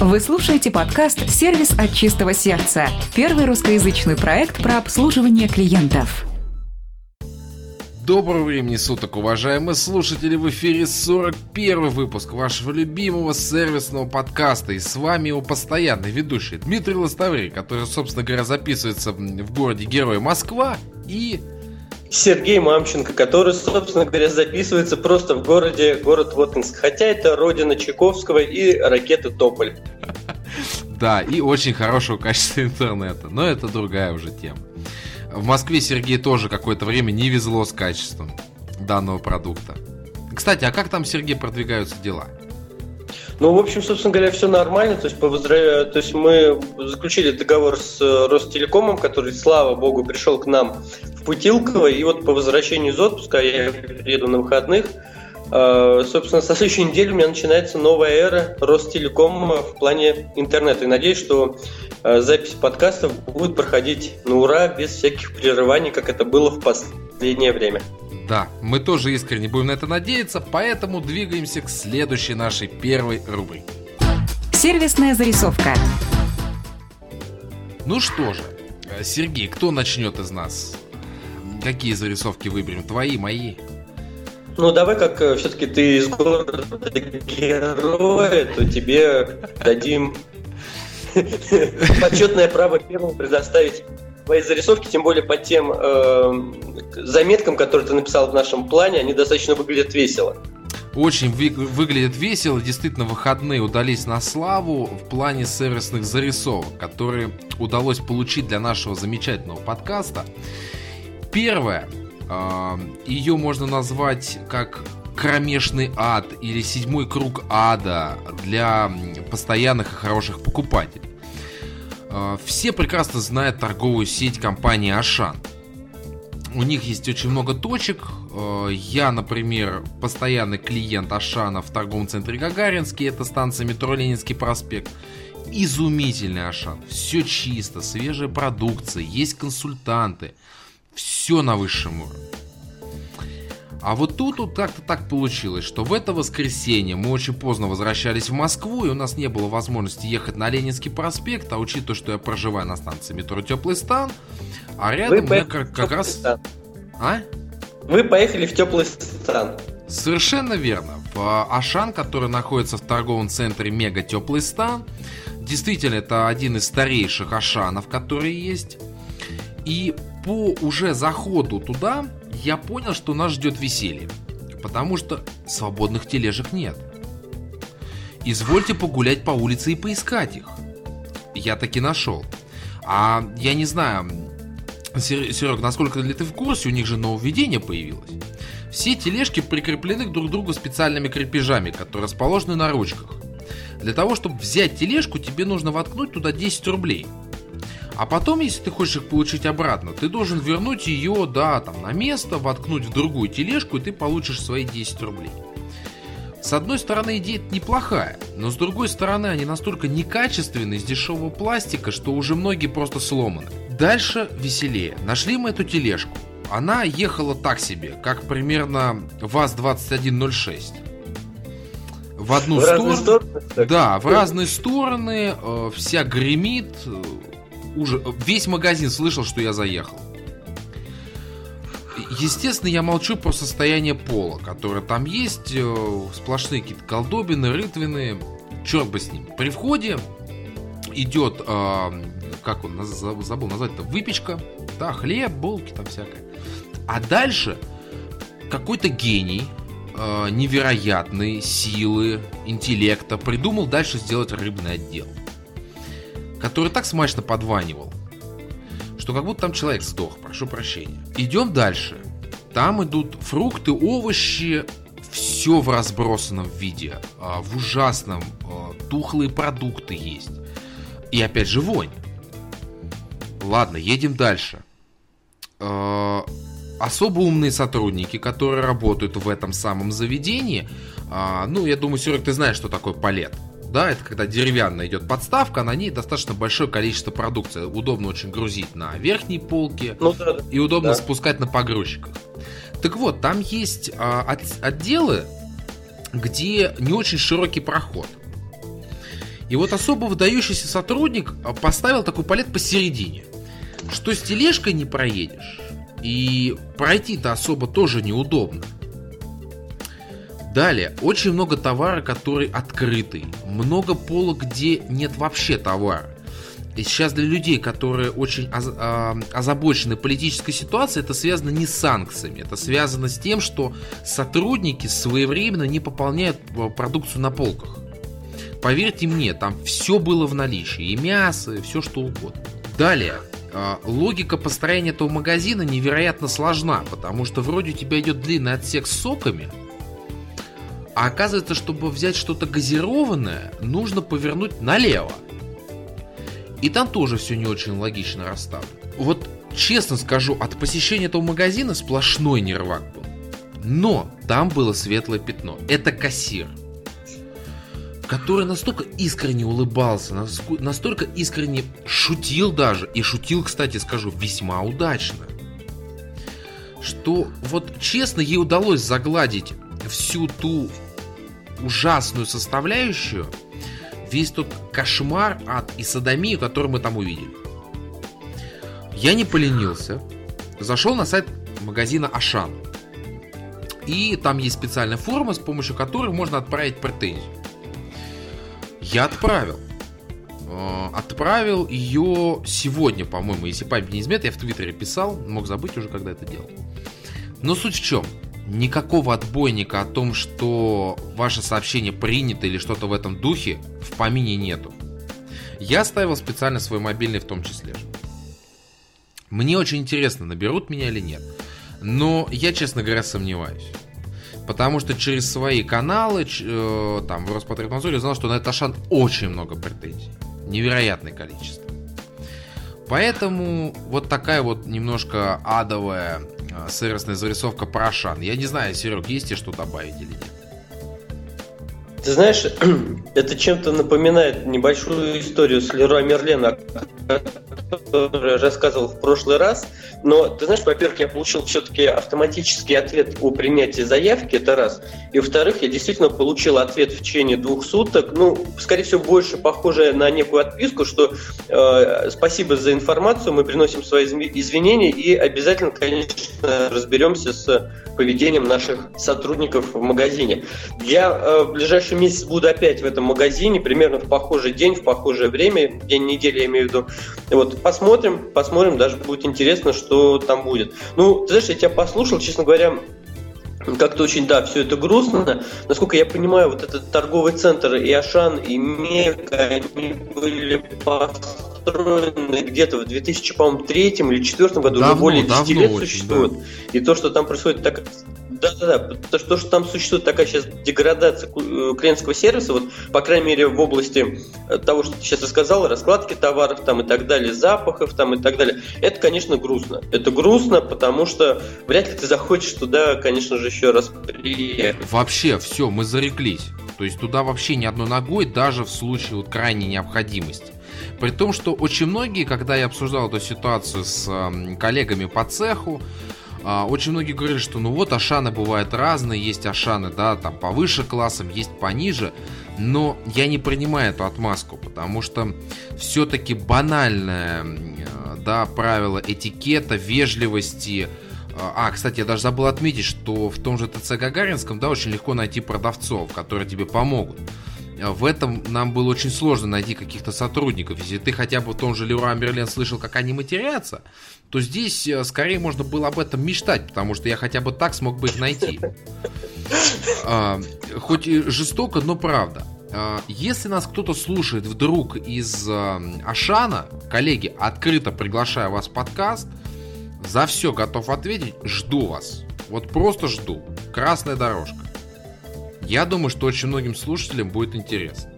Вы слушаете подкаст «Сервис от чистого сердца» – первый русскоязычный проект про обслуживание клиентов. Доброго времени суток, уважаемые слушатели! В эфире 41 выпуск вашего любимого сервисного подкаста. И с вами его постоянный ведущий Дмитрий Лостоврий, который, собственно говоря, записывается в городе Героя Москва. И Сергей Мамченко, который, собственно говоря, записывается просто в городе, город Воткинск. Хотя это родина Чайковского и ракеты Тополь. Да, и очень хорошего качества интернета. Но это другая уже тема. В Москве Сергей тоже какое-то время не везло с качеством данного продукта. Кстати, а как там, Сергей, продвигаются дела? Ну, в общем, собственно говоря, все нормально. То есть, по воздра... то есть мы заключили договор с Ростелекомом, который, слава богу, пришел к нам в Путилково. И вот по возвращению из отпуска, я приеду на выходных, э, собственно, со следующей недели у меня начинается новая эра Ростелекома в плане интернета. И надеюсь, что э, запись подкастов будет проходить на ура, без всяких прерываний, как это было в последнее время. Да, мы тоже искренне будем на это надеяться, поэтому двигаемся к следующей нашей первой рубрике. Сервисная зарисовка. Ну что же, э, Сергей, кто начнет из нас? Какие зарисовки выберем? Твои, мои? Ну, давай, как э, все-таки ты из города героя, то тебе дадим почетное право первому предоставить твои зарисовки, тем более по тем э, заметкам, которые ты написал в нашем плане, они достаточно выглядят весело. Очень вы, выглядит весело. Действительно, выходные удались на славу в плане сервисных зарисовок, которые удалось получить для нашего замечательного подкаста. Первое. Э, ее можно назвать как кромешный ад или седьмой круг ада для постоянных и хороших покупателей. А, все прекрасно знают торговую сеть компании Ашан. У них есть очень много точек. А, я, например, постоянный клиент Ашана в торговом центре Гагаринский. Это станция метро Ленинский проспект. Изумительный Ашан. Все чисто, свежая продукция, есть консультанты. Все на высшем уровне. А вот тут вот как-то так получилось, что в это воскресенье мы очень поздно возвращались в Москву, и у нас не было возможности ехать на Ленинский проспект, а учитывая, что я проживаю на станции метро Теплый стан, а рядом Вы я как, как раз... Стан. А? Вы поехали в Теплый стан. Совершенно верно. В Ашан, который находится в торговом центре Мега Теплый стан, действительно это один из старейших Ашанов, которые есть. И по уже заходу туда я понял, что нас ждет веселье. Потому что свободных тележек нет. Извольте погулять по улице и поискать их. Я таки нашел. А я не знаю, Серег, насколько ли ты в курсе, у них же нововведение появилось. Все тележки прикреплены друг к другу специальными крепежами, которые расположены на ручках. Для того, чтобы взять тележку, тебе нужно воткнуть туда 10 рублей – а потом, если ты хочешь их получить обратно, ты должен вернуть ее, да, там, на место, воткнуть в другую тележку, и ты получишь свои 10 рублей. С одной стороны, идея неплохая, но с другой стороны, они настолько некачественные из дешевого пластика, что уже многие просто сломаны. Дальше веселее. Нашли мы эту тележку. Она ехала так себе, как примерно ВАЗ-2106 в одну в сторону. Стороны, да, в разные стороны, э, вся гремит, уже весь магазин слышал, что я заехал. Естественно, я молчу про состояние пола, которое там есть, э, сплошные какие-то колдобины, рытвины, черт бы с ним. При входе идет, э, как он забыл назвать-то, выпечка, да, хлеб, булки там всякое. А дальше какой-то гений, э, невероятной силы, интеллекта придумал дальше сделать рыбный отдел который так смачно подванивал, что как будто там человек сдох, прошу прощения. Идем дальше. Там идут фрукты, овощи, все в разбросанном виде, а, в ужасном, а, тухлые продукты есть. И опять же вонь. Ладно, едем дальше. А, особо умные сотрудники, которые работают в этом самом заведении, ну, я думаю, Серег, ты знаешь, что такое палет да, это когда деревянная идет подставка, на ней достаточно большое количество продукции. Удобно очень грузить на верхней полке ну, да, и удобно да. спускать на погрузчиках. Так вот, там есть а, от, отделы, где не очень широкий проход. И вот особо выдающийся сотрудник а, поставил такой палет посередине, что с тележкой не проедешь, и пройти-то особо тоже неудобно. Далее, очень много товара, который открытый. Много полок, где нет вообще товара. И сейчас для людей, которые очень а, озабочены политической ситуацией, это связано не с санкциями, это связано с тем, что сотрудники своевременно не пополняют а, продукцию на полках. Поверьте мне, там все было в наличии, и мясо, и все что угодно. Далее, а, логика построения этого магазина невероятно сложна, потому что вроде у тебя идет длинный отсек с соками, а оказывается, чтобы взять что-то газированное, нужно повернуть налево. И там тоже все не очень логично расставлено. Вот честно скажу, от посещения этого магазина сплошной нервак был. Но там было светлое пятно. Это кассир который настолько искренне улыбался, настолько искренне шутил даже, и шутил, кстати, скажу, весьма удачно, что вот честно ей удалось загладить всю ту ужасную составляющую, весь тот кошмар, ад и садомию, который мы там увидели. Я не поленился, зашел на сайт магазина Ашан. И там есть специальная форма, с помощью которой можно отправить претензию. Я отправил. Э, отправил ее сегодня, по-моему, если память не изменит, я в Твиттере писал, мог забыть уже, когда это делал. Но суть в чем? Никакого отбойника о том, что ваше сообщение принято или что-то в этом духе, в помине нету. Я ставил специально свой мобильный в том числе. Мне очень интересно, наберут меня или нет. Но я, честно говоря, сомневаюсь. Потому что через свои каналы, э, там, в Роспотребнадзоре узнал, что на этот Ашан очень много претензий. Невероятное количество. Поэтому вот такая вот немножко адовая сервисная зарисовка про Ашан. Я не знаю, Серег, есть тебе что добавить или нет? Ты знаешь, это чем-то напоминает небольшую историю с Леруа Мерлена, который рассказывал в прошлый раз. Но, ты знаешь, во-первых, я получил все-таки автоматический ответ о принятии заявки, это раз. И, во-вторых, я действительно получил ответ в течение двух суток. Ну, скорее всего, больше похоже на некую отписку, что э, спасибо за информацию, мы приносим свои извинения и обязательно, конечно, разберемся с поведением наших сотрудников в магазине. Я э, в ближайший месяц буду опять в этом магазине, примерно в похожий день, в похожее время, день недели я имею в виду. Вот, посмотрим, посмотрим, даже будет интересно, что там будет. Ну, ты знаешь, я тебя послушал, честно говоря, как-то очень, да, все это грустно. Насколько я понимаю, вот этот торговый центр и Ашан, и Мега, они были построены где-то в 2003 или 2004 году, давно, уже более 10 давно лет существуют. Да. И то, что там происходит так да, да, да. То, что, что там существует такая сейчас деградация э, клиентского сервиса, вот, по крайней мере, в области э, того, что ты сейчас рассказал, раскладки товаров там и так далее, запахов там и так далее, это, конечно, грустно. Это грустно, потому что вряд ли ты захочешь туда, конечно же, еще раз приехать. Вообще, все, мы зареклись. То есть туда вообще ни одной ногой, даже в случае вот крайней необходимости. При том, что очень многие, когда я обсуждал эту ситуацию с э, коллегами по цеху, а, очень многие говорили, что ну вот Ашаны бывают разные, есть Ашаны, да, там повыше классом, есть пониже, но я не принимаю эту отмазку, потому что все-таки банальное, да, правило этикета, вежливости, а, кстати, я даже забыл отметить, что в том же ТЦ Гагаринском, да, очень легко найти продавцов, которые тебе помогут в этом нам было очень сложно найти каких-то сотрудников. Если ты хотя бы в том же Леруа Мерлен слышал, как они матерятся, то здесь э, скорее можно было об этом мечтать, потому что я хотя бы так смог бы их найти. А, хоть жестоко, но правда. А, если нас кто-то слушает вдруг из а, Ашана, коллеги, открыто приглашаю вас в подкаст, за все готов ответить, жду вас. Вот просто жду. Красная дорожка. Я думаю, что очень многим слушателям будет интересно.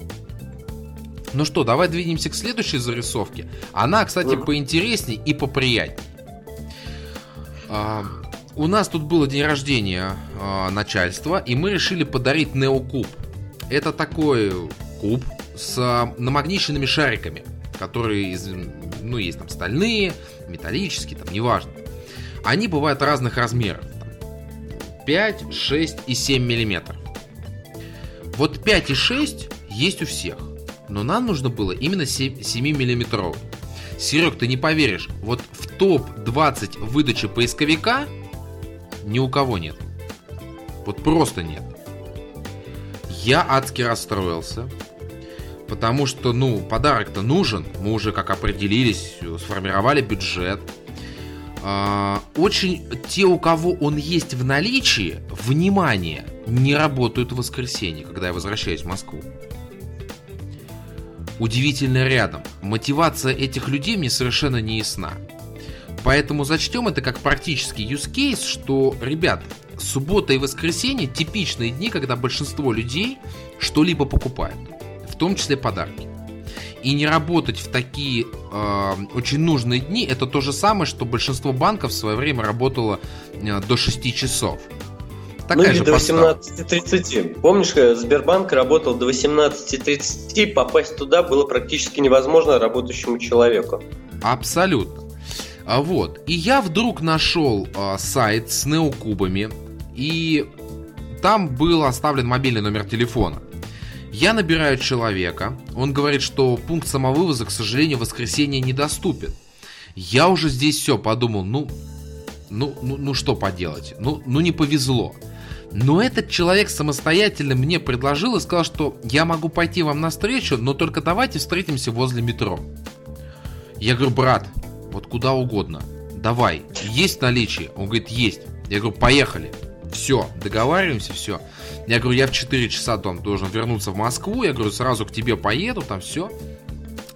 Ну что, давай двинемся к следующей зарисовке. Она, кстати, поинтересней и поприятней. А, у нас тут было день рождения а, начальства, и мы решили подарить Неокуб. Это такой куб с а, намагниченными шариками, которые, из, ну, есть там стальные, металлические, там, неважно. Они бывают разных размеров. 5, 6 и 7 миллиметров. Вот 5 и 6 есть у всех. но нам нужно было именно 7-миллиметровый. Серег, ты не поверишь, вот в топ-20 выдачи поисковика ни у кого нет. Вот просто нет. Я адски расстроился, потому что, ну, подарок-то нужен. Мы уже как определились, сформировали бюджет. А, очень те, у кого он есть в наличии, внимание, не работают в воскресенье, когда я возвращаюсь в Москву. Удивительно рядом. Мотивация этих людей мне совершенно не ясна. Поэтому зачтем это как практический use case, что, ребят, суббота и воскресенье типичные дни, когда большинство людей что-либо покупают, в том числе подарки. И не работать в такие э, очень нужные дни, это то же самое, что большинство банков в свое время работало э, до 6 часов. Такая ну или до 18.30. Помнишь, э, Сбербанк работал до 18.30, попасть туда было практически невозможно работающему человеку. Абсолютно. А вот. И я вдруг нашел а, сайт с неокубами, и там был оставлен мобильный номер телефона. Я набираю человека, он говорит, что пункт самовывоза, к сожалению, в воскресенье недоступен. Я уже здесь все подумал, ну, ну, ну, ну что поделать, ну, ну не повезло. Но этот человек самостоятельно мне предложил и сказал, что я могу пойти вам навстречу, но только давайте встретимся возле метро. Я говорю, брат, вот куда угодно, давай, есть наличие? Он говорит, есть. Я говорю, поехали. Все, договариваемся, все. Я говорю, я в 4 часа там должен вернуться в Москву. Я говорю, сразу к тебе поеду, там все.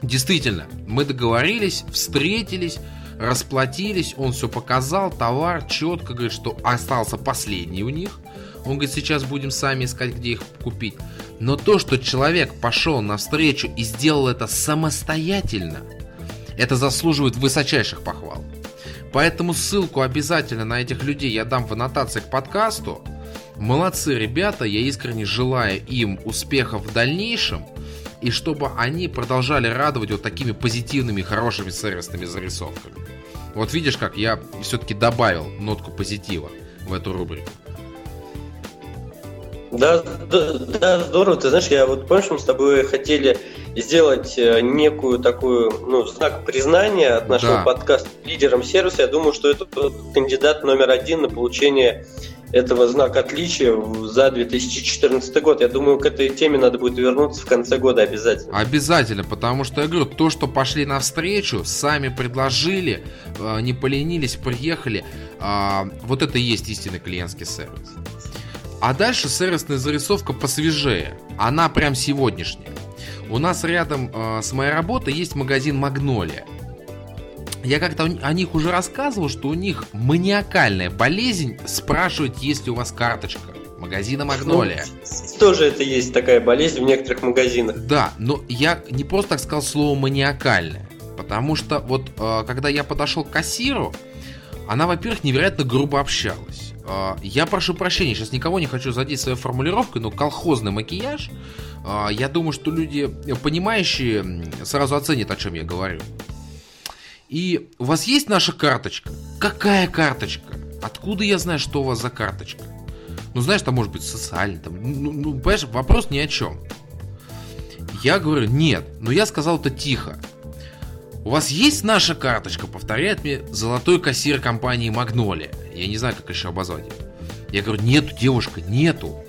Действительно, мы договорились, встретились, расплатились, он все показал, товар четко, говорит, что остался последний у них. Он говорит, сейчас будем сами искать, где их купить. Но то, что человек пошел навстречу и сделал это самостоятельно, это заслуживает высочайших похвал. Поэтому ссылку обязательно на этих людей я дам в аннотации к подкасту. Молодцы ребята, я искренне желаю им успехов в дальнейшем и чтобы они продолжали радовать вот такими позитивными, хорошими сервисными зарисовками. Вот видишь, как я все-таки добавил нотку позитива в эту рубрику. Да, да, да, здорово. Ты знаешь, я вот помнишь, мы с тобой хотели сделать э, некую такую, ну, знак признания от нашего да. подкаста лидером сервиса. Я думаю, что это кандидат номер один на получение этого знака отличия за 2014 год. Я думаю, к этой теме надо будет вернуться в конце года обязательно. Обязательно, потому что я говорю, то, что пошли навстречу, сами предложили, э, не поленились, приехали, а, вот это и есть истинный клиентский сервис. А дальше сервисная зарисовка посвежее. Она прям сегодняшняя. У нас рядом э, с моей работой есть магазин Магнолия. Я как-то о них уже рассказывал, что у них маниакальная болезнь спрашивать, есть ли у вас карточка магазина Магнолия. Ну, тоже это есть такая болезнь в некоторых магазинах. Да, но я не просто так сказал слово маниакальная. Потому что вот э, когда я подошел к кассиру, она, во-первых, невероятно грубо общалась. А, я прошу прощения, сейчас никого не хочу задеть своей формулировкой, но колхозный макияж, а, я думаю, что люди, понимающие, сразу оценят, о чем я говорю. И у вас есть наша карточка? Какая карточка? Откуда я знаю, что у вас за карточка? Ну, знаешь, там может быть социальный, там, ну, ну, понимаешь, вопрос ни о чем. Я говорю, нет, но я сказал это тихо. У вас есть наша карточка? Повторяет мне золотой кассир компании Магнолия. Я не знаю, как еще обозвать. Я говорю, нету, девушка, нету.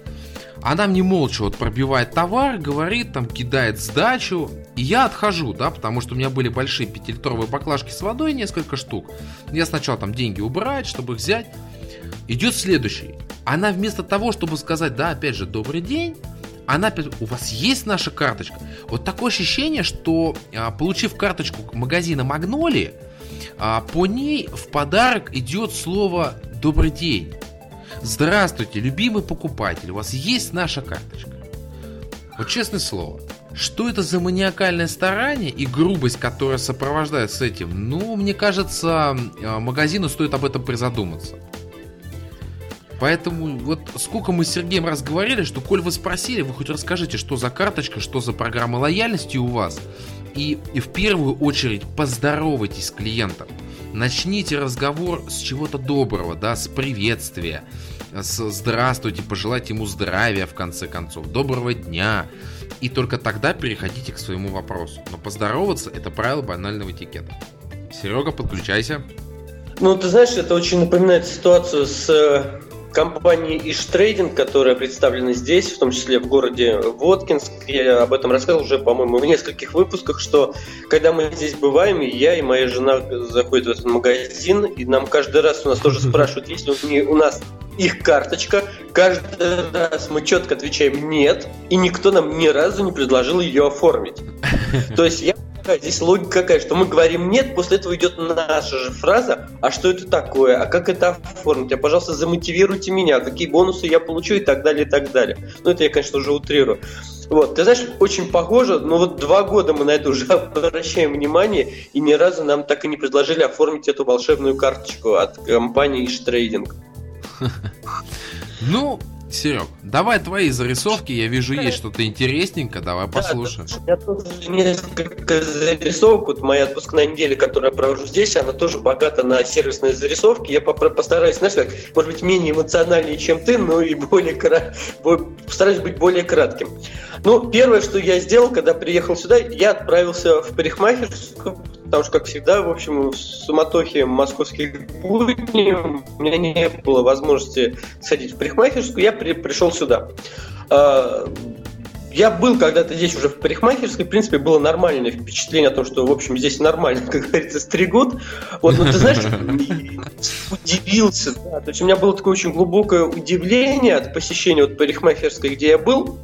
Она мне молча вот пробивает товар, говорит, там кидает сдачу. И я отхожу, да, потому что у меня были большие 5-литровые баклажки с водой, несколько штук. Я сначала там деньги убрать, чтобы их взять. Идет следующий. Она вместо того, чтобы сказать, да, опять же, добрый день, она у вас есть наша карточка? Вот такое ощущение, что а, получив карточку магазина Магноли, а, по ней в подарок идет слово «Добрый день». Здравствуйте, любимый покупатель, у вас есть наша карточка? Вот честное слово, что это за маниакальное старание и грубость, которая сопровождает с этим? Ну, мне кажется, а, магазину стоит об этом призадуматься. Поэтому вот сколько мы с Сергеем раз говорили, что коль вы спросили, вы хоть расскажите, что за карточка, что за программа лояльности у вас. И, и в первую очередь поздоровайтесь с клиентом. Начните разговор с чего-то доброго, да, с приветствия, с здравствуйте, пожелайте ему здравия в конце концов, доброго дня, и только тогда переходите к своему вопросу. Но поздороваться – это правило банального этикета. Серега, подключайся. Ну, ты знаешь, это очень напоминает ситуацию с э, компании Иштрейдинг, которая представлена здесь, в том числе в городе Воткинск. Я об этом рассказывал уже, по-моему, в нескольких выпусках, что когда мы здесь бываем, и я и моя жена заходят в этот магазин, и нам каждый раз у нас тоже спрашивают, есть ли у нас их карточка. Каждый раз мы четко отвечаем «нет», и никто нам ни разу не предложил ее оформить. То есть я Здесь логика какая, что мы говорим нет, после этого идет наша же фраза, а что это такое, а как это оформить, а пожалуйста замотивируйте меня, какие бонусы я получу и так далее, и так далее. Ну это я, конечно, уже утрирую. Вот, ты знаешь, очень похоже, но вот два года мы на это уже обращаем внимание, и ни разу нам так и не предложили оформить эту волшебную карточку от компании Trading. Ну, Серег, давай твои зарисовки, я вижу, есть что-то интересненькое, давай послушаем. Да, у меня тоже несколько зарисовок, вот моя отпускная неделя, которую я провожу здесь, она тоже богата на сервисные зарисовки, я постараюсь, знаешь, как, может быть, менее эмоциональнее, чем ты, но и более, постараюсь быть более кратким. Ну, первое, что я сделал, когда приехал сюда, я отправился в парикмахерскую, потому что, как всегда, в общем, в суматохе московских будней у меня не было возможности сходить в парикмахерскую, я при, пришел сюда. А, я был когда-то здесь уже в парикмахерской, в принципе, было нормальное впечатление о том, что, в общем, здесь нормально, как говорится, стригут. Вот, но ты знаешь, удивился, да, то есть у меня было такое очень глубокое удивление от посещения вот парикмахерской, где я был,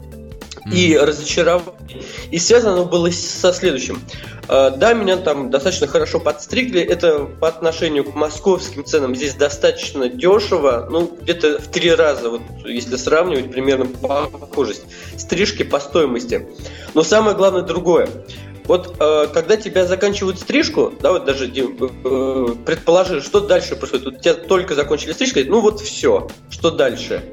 и разочарование. И связано оно было со следующим. А, да, меня там достаточно хорошо подстригли. Это по отношению к московским ценам здесь достаточно дешево. Ну, где-то в три раза, вот если сравнивать, примерно похожесть. Стрижки по стоимости. Но самое главное другое. Вот э, когда тебя заканчивают стрижку, да, вот даже э, предположи, что дальше происходит. Вот тебя только закончили стрижку, ну вот все, что дальше?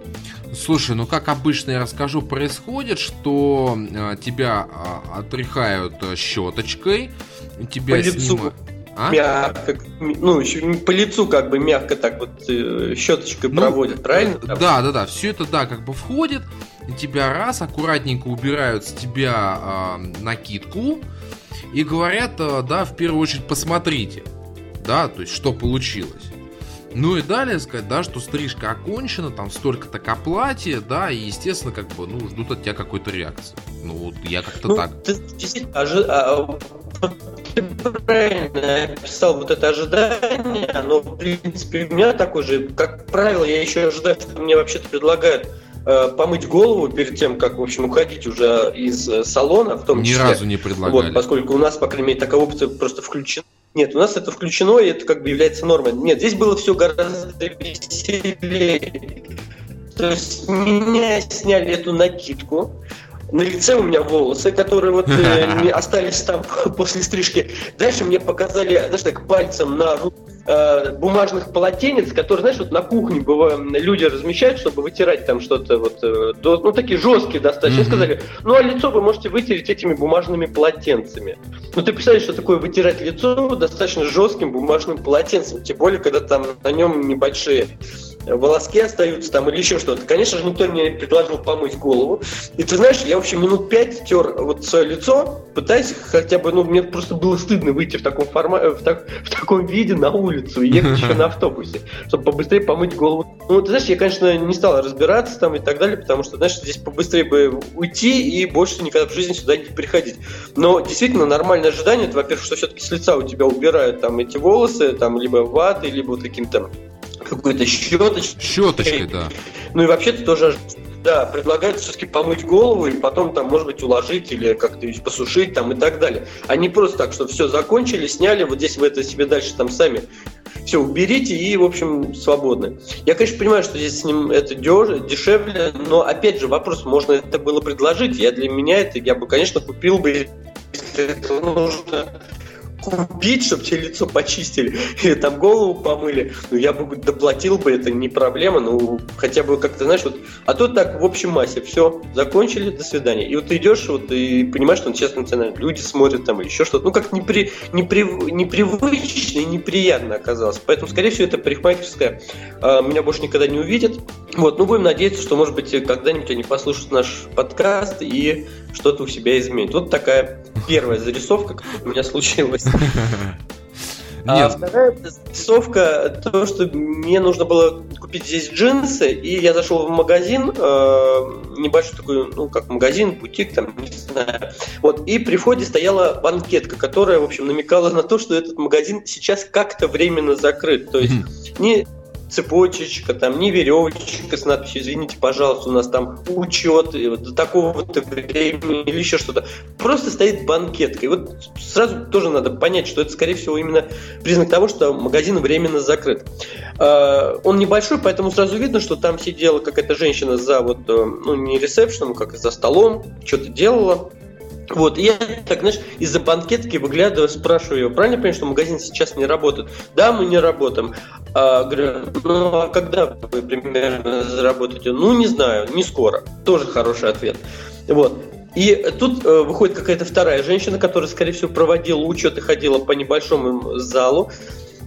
Слушай, ну как обычно я расскажу, происходит, что э, тебя э, отряхают э, щеточкой, тебя по лицу. Снимают... А? Мягко, ну, еще по лицу как бы мягко так вот э, щеточкой ну, проводят, правильно? Там? Да, да, да, все это, да, как бы входит, тебя раз, аккуратненько убирают с тебя э, накидку, и говорят, э, да, в первую очередь посмотрите, да, то есть что получилось. Ну и далее сказать, да, что стрижка окончена, там столько-то к оплате, да, и, естественно, как бы, ну, ждут от тебя какой-то реакции. Ну, вот я как-то ну, так. Ты действительно ожи... а, ты правильно описал вот это ожидание, но, в принципе, у меня такое же, как правило, я еще ожидаю, что мне вообще-то предлагают э, помыть голову перед тем, как, в общем, уходить уже из э, салона, в том Ни числе. Ни разу не предлагали. Вот, поскольку у нас, по крайней мере, такая опция просто включена. Нет, у нас это включено, и это как бы является нормой. Нет, здесь было все гораздо веселее. То есть меня сняли эту накидку, на лице у меня волосы, которые вот э, остались там после стрижки. Дальше мне показали, знаешь, так пальцем на э, бумажных полотенец, которые, знаешь, вот на кухне бывают, люди размещают, чтобы вытирать там что-то вот, э, до, ну такие жесткие достаточно. Mm-hmm. Сказали, ну а лицо вы можете вытереть этими бумажными полотенцами. Ну ты представляешь, что такое вытирать лицо достаточно жестким бумажным полотенцем, тем более, когда там на нем небольшие волоски остаются там или еще что-то. Конечно же, никто мне предложил помыть голову. И ты знаешь, я, в общем, минут пять тер вот свое лицо, пытаясь хотя бы, ну, мне просто было стыдно выйти в таком формате, в, так, в таком виде на улицу и ехать еще на автобусе, чтобы побыстрее помыть голову. Ну, ты знаешь, я, конечно, не стал разбираться там и так далее, потому что, знаешь, здесь побыстрее бы уйти и больше никогда в жизни сюда не приходить. Но действительно нормальное ожидание, это, во-первых, что все-таки с лица у тебя убирают там эти волосы, там либо ваты, либо вот каким-то какой-то щеточкой. Щеточкой, да. Ну и вообще-то тоже да, предлагают все-таки помыть голову и потом там, может быть, уложить или как-то посушить там и так далее. А не просто так, что все закончили, сняли, вот здесь вы это себе дальше там сами все уберите и, в общем, свободны. Я, конечно, понимаю, что здесь с ним это деш, дешевле, но, опять же, вопрос, можно это было предложить. Я для меня это, я бы, конечно, купил бы, если это нужно купить, чтобы тебе лицо почистили, или там голову помыли, ну, я бы доплатил бы, это не проблема, ну, хотя бы как-то, знаешь, вот, а тут так в общем массе, все, закончили, до свидания. И вот ты идешь, вот, и понимаешь, что он честно цена, люди смотрят там или еще что-то, ну, как непри, непри, непривычно и неприятно оказалось. Поэтому, скорее всего, это парикмахерская а, меня больше никогда не увидят. Вот, ну будем надеяться, что, может быть, когда-нибудь они послушают наш подкаст и что-то у себя изменят. Вот такая первая зарисовка, которая у меня случилась. А Нет. Вторая зарисовка, то, что мне нужно было купить здесь джинсы, и я зашел в магазин, э, небольшой такой, ну, как магазин, бутик, там, не знаю. Вот, и при входе стояла банкетка, которая, в общем, намекала на то, что этот магазин сейчас как-то временно закрыт. То есть не цепочечка, там не веревочка с надписью «Извините, пожалуйста, у нас там учет до такого-то времени» или еще что-то. Просто стоит банкетка. И вот сразу тоже надо понять, что это, скорее всего, именно признак того, что магазин временно закрыт. А, он небольшой, поэтому сразу видно, что там сидела какая-то женщина за вот, э, ну, не ресепшеном, как за столом, что-то делала. Вот, и я так, знаешь, из-за банкетки выглядываю, спрашиваю ее, правильно понимаю, что магазин сейчас не работает? Да, мы не работаем. А, говорю, ну а когда вы примерно заработаете? Ну, не знаю, не скоро. Тоже хороший ответ. Вот. И тут э, выходит какая-то вторая женщина, которая, скорее всего, проводила учет и ходила по небольшому залу.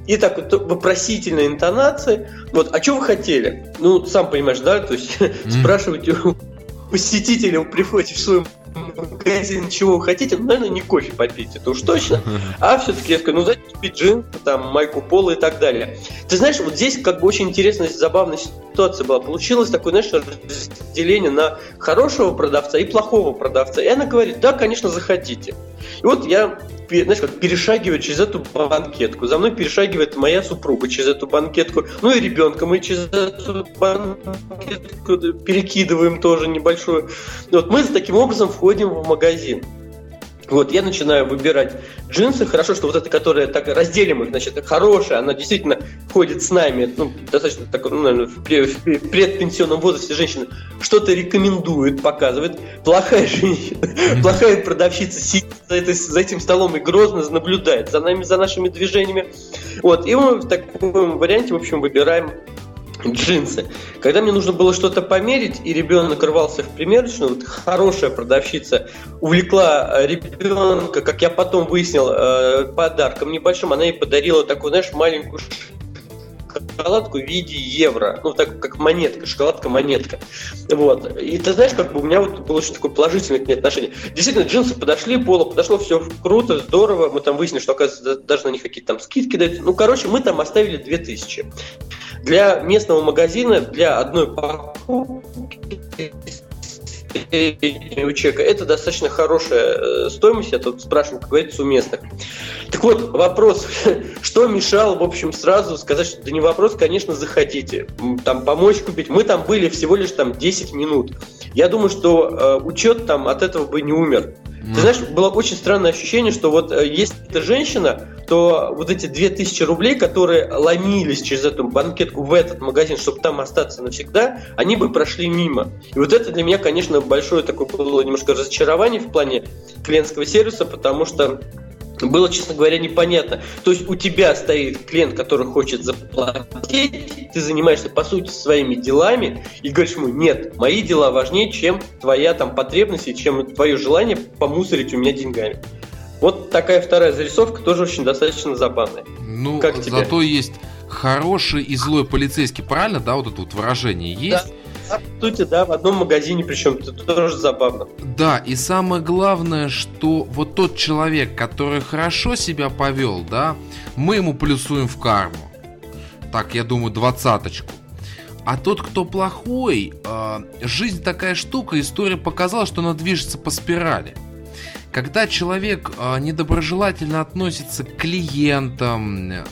И так вот вопросительная интонация. Вот, а что вы хотели? Ну, сам понимаешь, да? То есть mm-hmm. спрашиваете у посетителя, вы приходите в свой магазин, чего хотите, ну, наверное, не кофе попить, это уж точно, а все-таки я скажу, ну, знаете, купить джин, там, майку пола и так далее. Ты знаешь, вот здесь как бы очень интересная, забавная ситуация была. Получилось такое, знаешь, разделение на хорошего продавца и плохого продавца. И она говорит, да, конечно, захотите. И вот я знаешь, как перешагиваю через эту банкетку. За мной перешагивает моя супруга через эту банкетку. Ну и ребенка мы через эту банкетку перекидываем тоже небольшую. Вот мы таким образом входим в магазин. Вот, я начинаю выбирать джинсы. Хорошо, что вот эта, которая так разделим их, значит, хорошая, она действительно ходит с нами, ну, достаточно так, ну, наверное, в предпенсионном возрасте женщина что-то рекомендует, показывает. Плохая женщина, плохая продавщица сидит за, это, за этим столом и грозно наблюдает за нами, за нашими движениями. Вот, и мы в таком варианте, в общем, выбираем джинсы. Когда мне нужно было что-то померить, и ребенок рвался в примерочную, вот хорошая продавщица увлекла ребенка, как я потом выяснил, э, подарком небольшим, она ей подарила такую, знаешь, маленькую шоколадку в виде евро, ну так как монетка, шоколадка-монетка. Вот. И ты знаешь, как бы у меня вот было очень такое положительное к ней отношение. Действительно, джинсы подошли, поло подошло, все круто, здорово. Мы там выяснили, что, оказывается, даже на них какие-то там скидки дают. Ну, короче, мы там оставили 2000. Для местного магазина, для одной покупки у человека, это достаточно хорошая э, стоимость, я тут спрашиваю, как говорится, у местных. Так вот, вопрос, что мешало, в общем, сразу сказать, что да не вопрос, конечно, захотите, там помочь купить. Мы там были всего лишь там 10 минут. Я думаю, что э, учет там от этого бы не умер. Mm. Ты знаешь, было очень странное ощущение, что вот э, есть эта женщина, то вот эти 2000 рублей, которые ломились через эту банкетку в этот магазин, чтобы там остаться навсегда, они бы прошли мимо. И вот это для меня, конечно, большое такое было немножко разочарование в плане клиентского сервиса, потому что было, честно говоря, непонятно. То есть у тебя стоит клиент, который хочет заплатить, ты занимаешься, по сути, своими делами и говоришь ему, нет, мои дела важнее, чем твоя там потребность и чем твое желание помусорить у меня деньгами. Вот такая вторая зарисовка тоже очень достаточно забавная. Ну, как тебе? зато есть хороший и злой полицейский, правильно, да, вот это вот выражение есть? Да. По сути, да, в одном магазине, причем это тоже забавно. Да, и самое главное, что вот тот человек, который хорошо себя повел, да, мы ему плюсуем в карму. Так, я думаю, двадцаточку. А тот, кто плохой, э, жизнь такая штука, история показала, что она движется по спирали. Когда человек э, недоброжелательно относится к клиентам, э,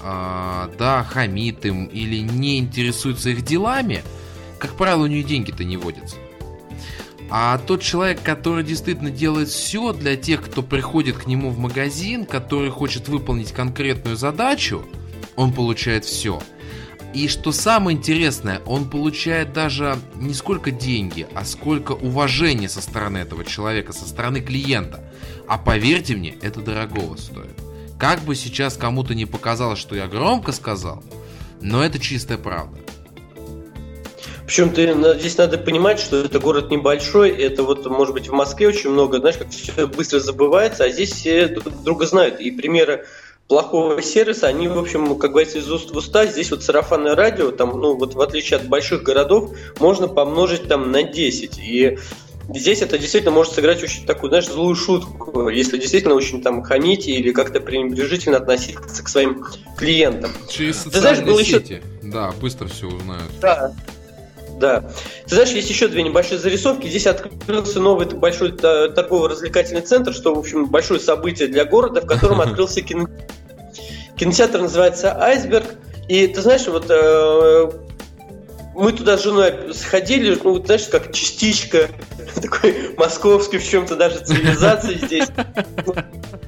да, хамит им или не интересуется их делами, как правило, у нее деньги-то не водятся. А тот человек, который действительно делает все для тех, кто приходит к нему в магазин, который хочет выполнить конкретную задачу, он получает все. И что самое интересное, он получает даже не сколько деньги, а сколько уважения со стороны этого человека, со стороны клиента. А поверьте мне, это дорогого стоит. Как бы сейчас кому-то не показалось, что я громко сказал, но это чистая правда. Причем ты, здесь надо понимать, что это город небольшой, это вот, может быть, в Москве очень много, знаешь, как все быстро забывается, а здесь все друг друга знают. И примеры плохого сервиса, они, в общем, как говорится, из уст в уста. Здесь вот сарафанное радио, там, ну, вот в отличие от больших городов, можно помножить там на 10. И здесь это действительно может сыграть очень такую, знаешь, злую шутку, если действительно очень там хамить или как-то пренебрежительно относиться к своим клиентам. Через социальные Ты знаешь, был сети. Еще... Да, быстро все узнают. Да, да. Ты знаешь, есть еще две небольшие зарисовки. Здесь открылся новый большой торгово-развлекательный центр, что, в общем, большое событие для города, в котором открылся кинотеатр. Кинотеатр называется «Айсберг». И ты знаешь, вот э, мы туда с женой сходили, ну, вот, знаешь, как частичка такой московской в чем-то даже цивилизации здесь.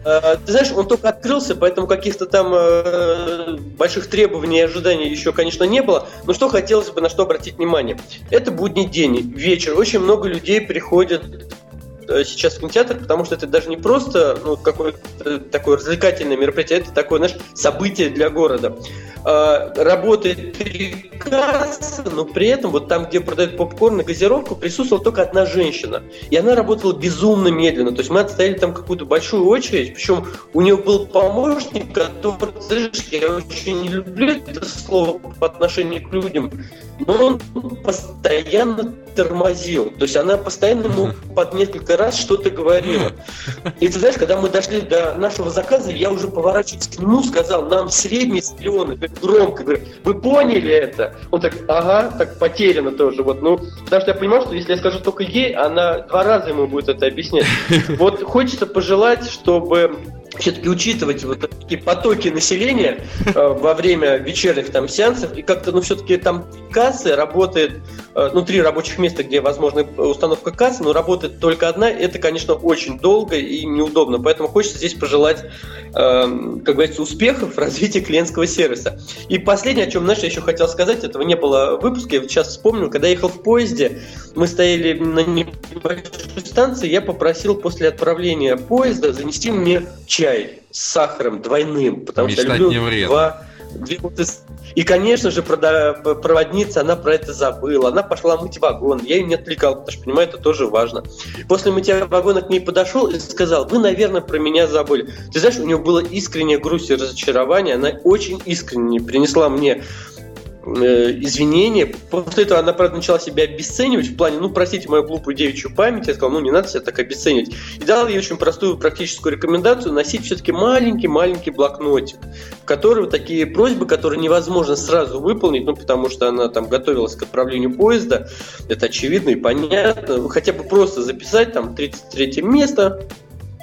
Э, ты знаешь, он только открылся, поэтому каких-то там э, больших требований и ожиданий еще, конечно, не было. Но что хотелось бы на что обратить внимание? Это будний день, вечер. Очень много людей приходят сейчас в кинотеатр, потому что это даже не просто ну, какое-то такое развлекательное мероприятие, это такое, знаешь, событие для города. А, работает кассы, но при этом вот там, где продают попкорн и газировку, присутствовала только одна женщина. И она работала безумно медленно. То есть мы отстояли там какую-то большую очередь, причем у нее был помощник, который, знаешь, я очень не люблю это слово по отношению к людям, но он постоянно тормозил. То есть она постоянно ему под несколько раз что-то говорила. И ты знаешь, когда мы дошли до нашего заказа, я уже поворачиваюсь к нему, сказал, нам средний с Леона, громко, говорю, вы поняли это? Он так, ага, так потеряно тоже. Вот, ну, потому что я понимал, что если я скажу только ей, она два раза ему будет это объяснять. Вот хочется пожелать, чтобы все-таки учитывать вот такие потоки населения э, во время вечерних там сеансов, и как-то, ну, все-таки там кассы работает, э, ну, три рабочих места, где возможна установка кассы, но работает только одна, это, конечно, очень долго и неудобно, поэтому хочется здесь пожелать, э, как говорится, успехов в развитии клиентского сервиса. И последнее, о чем, знаешь, я еще хотел сказать, этого не было в выпуске, я сейчас вспомнил, когда я ехал в поезде, мы стояли на небольшой станции, я попросил после отправления поезда занести мне чай с сахаром двойным, потому Мечтать что я люблю не два, две и, конечно же, проводница, она про это забыла. Она пошла мыть вагон. Я ее не отвлекал, потому что, понимаю, это тоже важно. После мытья вагона к ней подошел и сказал, вы, наверное, про меня забыли. Ты знаешь, у нее было искреннее грусть и разочарование. Она очень искренне принесла мне извинения. После этого она, правда, начала себя обесценивать в плане, ну, простите мою глупую девичью память. Я сказал, ну, не надо себя так обесценивать. И дал ей очень простую практическую рекомендацию носить все-таки маленький-маленький блокнотик, в который вот такие просьбы, которые невозможно сразу выполнить, ну, потому что она там готовилась к отправлению поезда, это очевидно и понятно. Хотя бы просто записать там 33 место,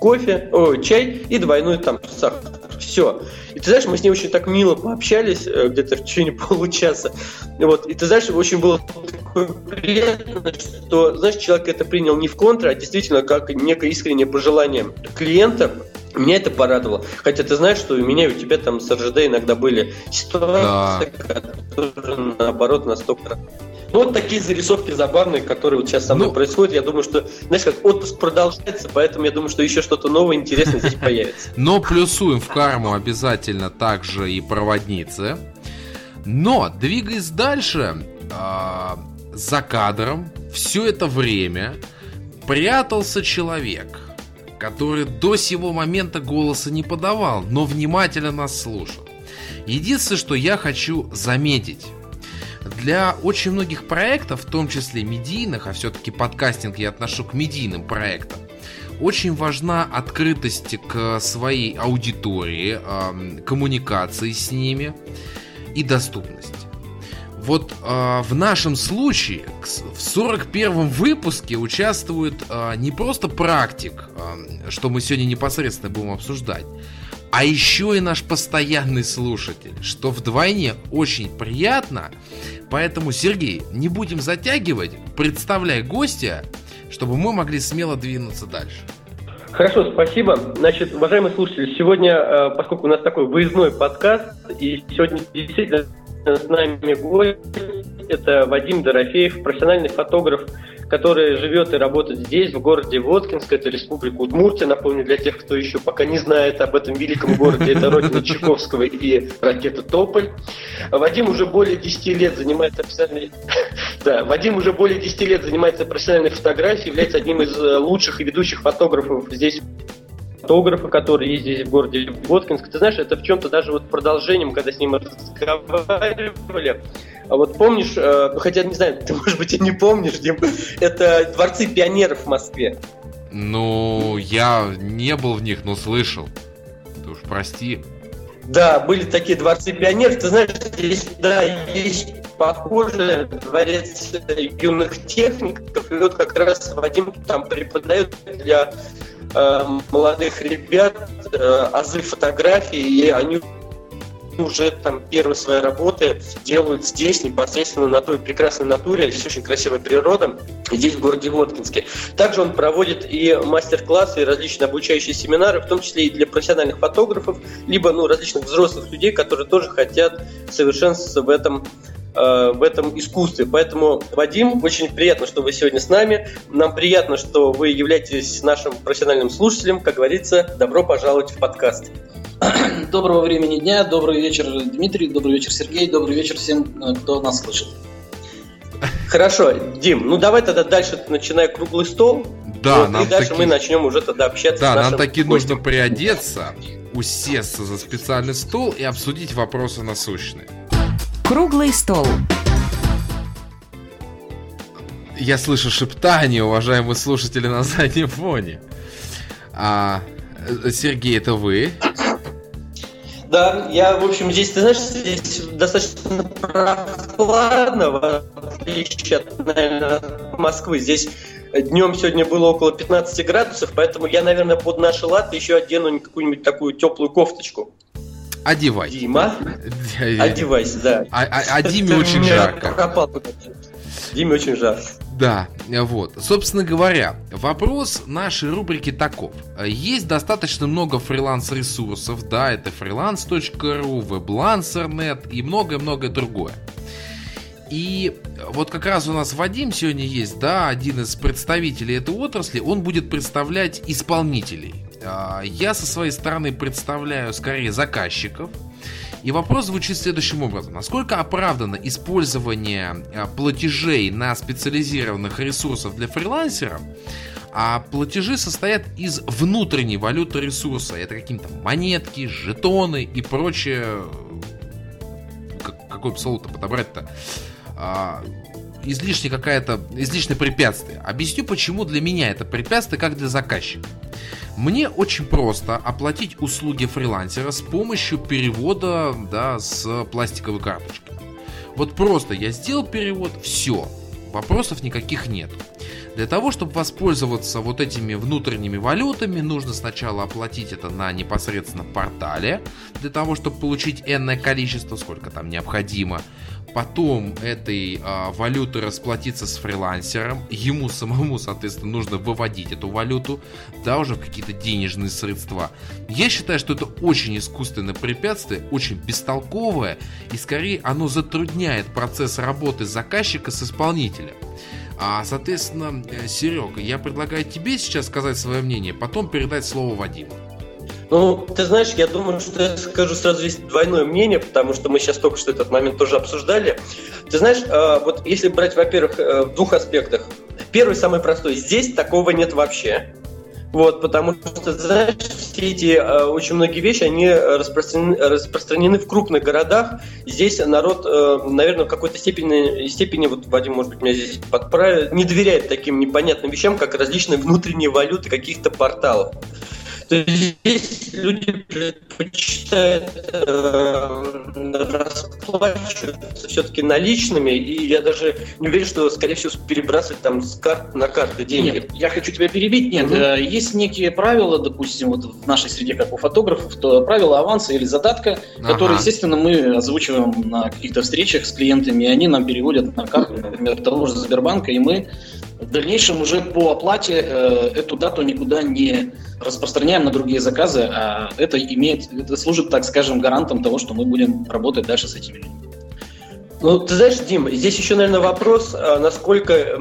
кофе, о, чай и двойной там сахар. Все. И ты знаешь, мы с ней очень так мило пообщались, э, где-то в течение получаса. Вот. И ты знаешь, очень было приятно, что, знаешь, человек это принял не в контр, а действительно как некое искреннее пожелание клиента, меня это порадовало. Хотя ты знаешь, что у меня и у тебя там с РЖД иногда были ситуации, да. которые наоборот настолько ну, вот такие зарисовки забавные, которые вот сейчас со мной ну, происходят. Я думаю, что, знаешь, как отпуск продолжается, поэтому я думаю, что еще что-то новое, интересное здесь появится. Но плюсуем в карму обязательно также и проводницы. Но, двигаясь дальше, а, за кадром все это время прятался человек, который до сего момента голоса не подавал, но внимательно нас слушал. Единственное, что я хочу заметить, для очень многих проектов, в том числе медийных, а все-таки подкастинг я отношу к медийным проектам, очень важна открытость к своей аудитории, коммуникации с ними и доступность. Вот э, в нашем случае в 41 выпуске участвует э, не просто практик, что мы сегодня непосредственно будем обсуждать, а еще и наш постоянный слушатель, что вдвойне очень приятно. Поэтому, Сергей, не будем затягивать, представляй гостя, чтобы мы могли смело двинуться дальше. Хорошо, спасибо. Значит, уважаемые слушатели, сегодня, э, поскольку у нас такой выездной подкаст, и сегодня действительно с нами гость, это Вадим Дорофеев, профессиональный фотограф, который живет и работает здесь, в городе Воткинск, это республика Удмуртия, напомню, для тех, кто еще пока не знает об этом великом городе, это родина Чайковского и ракета Тополь. Вадим уже более 10 лет занимается профессиональной... Да, Вадим уже более 10 лет занимается профессиональной фотографией, является одним из э, лучших и ведущих фотографов здесь, фотографа, который есть здесь в городе Воткинск. Ты знаешь, это в чем-то даже вот продолжением, когда с ним разговаривали. А вот помнишь, э, хотя не знаю, ты, может быть, и не помнишь, Дим, это дворцы пионеров в Москве. Ну, я не был в них, но слышал. Ты уж прости. Да, были такие дворцы пионеров. Ты знаешь, здесь, да, есть похоже дворец юных техников. И вот как раз Вадим там преподает для э, молодых ребят э, азы фотографии, и они уже там первые свои работы делают здесь, непосредственно на той прекрасной натуре. Здесь очень красивая природа, здесь в городе Воткинске. Также он проводит и мастер-классы, и различные обучающие семинары, в том числе и для профессиональных фотографов, либо ну, различных взрослых людей, которые тоже хотят совершенствоваться в этом э, в этом искусстве. Поэтому, Вадим, очень приятно, что вы сегодня с нами. Нам приятно, что вы являетесь нашим профессиональным слушателем. Как говорится, добро пожаловать в подкаст. Доброго времени дня, добрый вечер, Дмитрий, добрый вечер, Сергей, добрый вечер всем, э, кто нас слышит. Хорошо, Дим, ну давай тогда дальше начинай круглый стол. Да, вот, нам и дальше таки... мы начнем уже тогда общаться. Да, нам таки гостем. нужно приодеться, усесться за специальный стол и обсудить вопросы насущные. Круглый стол. Я слышу шептание, уважаемые слушатели на заднем фоне. А, Сергей, это вы? Да, я, в общем, здесь, ты знаешь, здесь достаточно прохладно, в отличие от, наверное, Москвы. Здесь днем сегодня было около 15 градусов, поэтому я, наверное, под наши латы еще одену какую-нибудь такую теплую кофточку. Одевай. Дима, одевайся, да. А, а, а Диме очень жарко. Диме очень жарко. Да, вот. Собственно говоря, вопрос нашей рубрики таков. Есть достаточно много фриланс-ресурсов, да, это freelance.ru, weblancer.net и многое-многое другое. И вот как раз у нас Вадим сегодня есть, да, один из представителей этой отрасли, он будет представлять исполнителей. А, я со своей стороны представляю скорее заказчиков, и вопрос звучит следующим образом. Насколько оправдано использование а, платежей на специализированных ресурсах для фрилансеров, а платежи состоят из внутренней валюты ресурса. Это какие-то монетки, жетоны и прочее. Как, какое слово-то подобрать-то? Излишне какая-то, излишнее препятствие. Объясню, почему для меня это препятствие, как для заказчика. Мне очень просто оплатить услуги фрилансера с помощью перевода да, с пластиковой карточки. Вот просто я сделал перевод, все, вопросов никаких нет. Для того, чтобы воспользоваться вот этими внутренними валютами, нужно сначала оплатить это на непосредственно портале, для того, чтобы получить энное количество, сколько там необходимо потом этой а, валюты расплатиться с фрилансером, ему самому, соответственно, нужно выводить эту валюту, да, уже в какие-то денежные средства. Я считаю, что это очень искусственное препятствие, очень бестолковое, и скорее оно затрудняет процесс работы заказчика с исполнителем. А, соответственно, э, Серега, я предлагаю тебе сейчас сказать свое мнение, потом передать слово Вадиму. Ну, ты знаешь, я думаю, что я скажу сразу здесь двойное мнение, потому что мы сейчас только что этот момент тоже обсуждали. Ты знаешь, э, вот если брать, во-первых, э, в двух аспектах. Первый, самый простой. Здесь такого нет вообще. Вот, потому что, знаешь, все эти э, очень многие вещи, они распространены, распространены в крупных городах. Здесь народ, наверное, в какой-то степени, степени, вот Вадим, может быть, меня здесь подправит, не доверяет таким непонятным вещам, как различные внутренние валюты каких-то порталов. То есть здесь люди предпочитают э, расплачиваться все-таки наличными, и я даже не уверен, что, скорее всего, перебрасывать там с карт на карты деньги. Нет, я хочу тебя перебить. Нет, угу. есть некие правила, допустим, вот в нашей среде, как у фотографов, то правила аванса или задатка, ага. которые, естественно, мы озвучиваем на каких-то встречах с клиентами, и они нам переводят на карту, например, того же Сбербанка, и мы в дальнейшем уже по оплате э, эту дату никуда не распространяем на другие заказы, а это имеет, это служит, так скажем, гарантом того, что мы будем работать дальше с этими людьми. Ну, ты знаешь, Дим, здесь еще, наверное, вопрос, а, насколько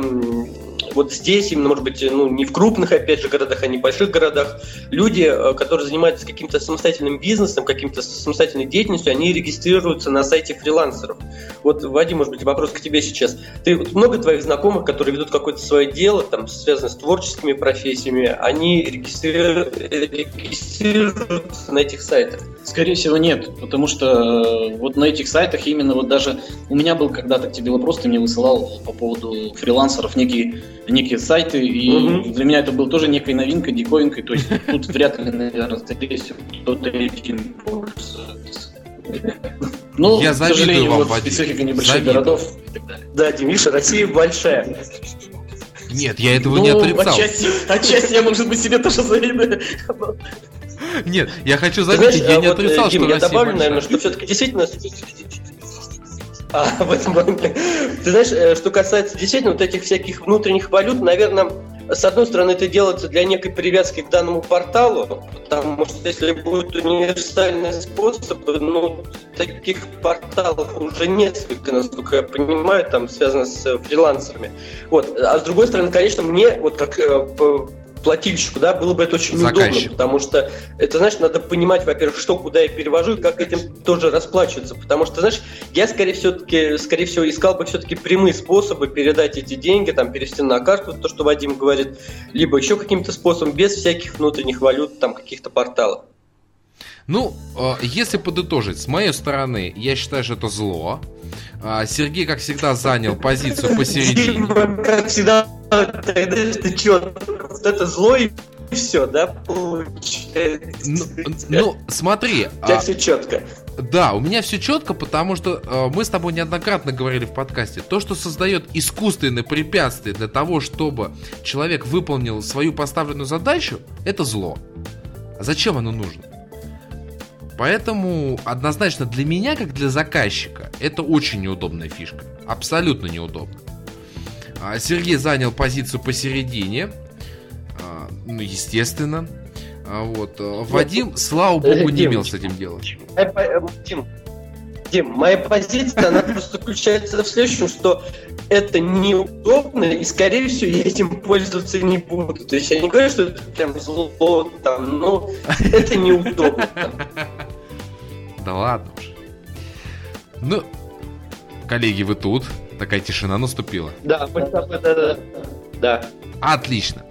вот здесь, именно, может быть, ну, не в крупных, опять же, городах, а не в больших городах, люди, э, которые занимаются каким-то самостоятельным бизнесом, каким-то самостоятельной деятельностью, они регистрируются на сайте фрилансеров. Вот, Вадим, может быть, вопрос к тебе сейчас. Ты вот много твоих знакомых, которые ведут какое-то свое дело, там, связанное с творческими профессиями, они регистрируются на этих сайтах? Скорее всего, нет, потому что э, вот на этих сайтах именно вот даже у меня был когда-то к тебе вопрос, ты мне высылал по поводу фрилансеров некие, некие сайты, и угу. для меня это был тоже некой новинкой, диковинкой, то есть тут вряд ли, наверное, кто-то этим. Ну, я к сожалению, вам, вот специфика небольших завидую. городов. Да, Демиша, Россия большая. Нет, я этого ну, не отрицал. Отчасти, отчасти я, может быть, себе тоже завидую. Нет, я хочу заметить, я не вот, отрицал, Дим, что я Россия добавлю, большая. наверное, что все-таки действительно а, в этом Ты знаешь, э, что касается действительно вот этих всяких внутренних валют, наверное, с одной стороны, это делается для некой привязки к данному порталу, потому что если будет универсальный способ, ну, таких порталов уже несколько, насколько я понимаю, там связано с фрилансерами. Вот. А с другой стороны, конечно, мне, вот как э, плательщику, да, было бы это очень Заказчик. удобно, потому что это, знаешь, надо понимать, во-первых, что, куда я перевожу и как этим тоже расплачиваться, потому что, знаешь, я, скорее, все-таки, скорее всего, искал бы все-таки прямые способы передать эти деньги, там, перевести на карту, то, что Вадим говорит, либо еще каким-то способом, без всяких внутренних валют, там, каких-то порталов. Ну, э, если подытожить, с моей стороны, я считаю, что это зло. А, Сергей, как всегда, занял позицию посередине. Как всегда, ты что, это зло и все, да, получается? Ну, ну смотри. У тебя а, все четко. Да, у меня все четко, потому что э, мы с тобой неоднократно говорили в подкасте. То, что создает искусственные препятствия для того, чтобы человек выполнил свою поставленную задачу, это зло. А зачем оно нужно? Поэтому однозначно для меня, как для заказчика, это очень неудобная фишка. Абсолютно неудобно. А, Сергей занял позицию посередине. А, ну, естественно. А, вот. Вадим, слава богу, не имел с этим делом. Дим, Дим, моя позиция, она просто заключается в следующем, что это неудобно, и, скорее всего, я этим пользоваться не буду. То есть я не говорю, что это прям зло, там, но это неудобно. Да ладно уж. Ну, коллеги, вы тут. Такая тишина наступила. Да, да, да, да. Отлично.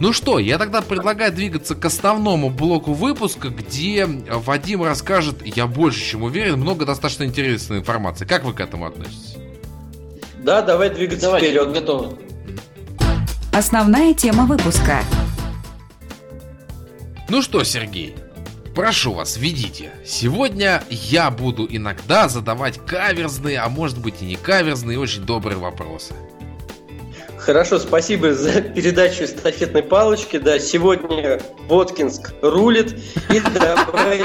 Ну что, я тогда предлагаю двигаться к основному блоку выпуска, где Вадим расскажет, я больше чем уверен, много достаточно интересной информации. Как вы к этому относитесь? Да, давай двигаться Давайте, вперед. Готовы. Основная тема выпуска. Ну что, Сергей, прошу вас, ведите. Сегодня я буду иногда задавать каверзные, а может быть и не каверзные, очень добрые вопросы. Хорошо, спасибо за передачу эстафетной палочки. Да, сегодня Воткинск рулит. И давай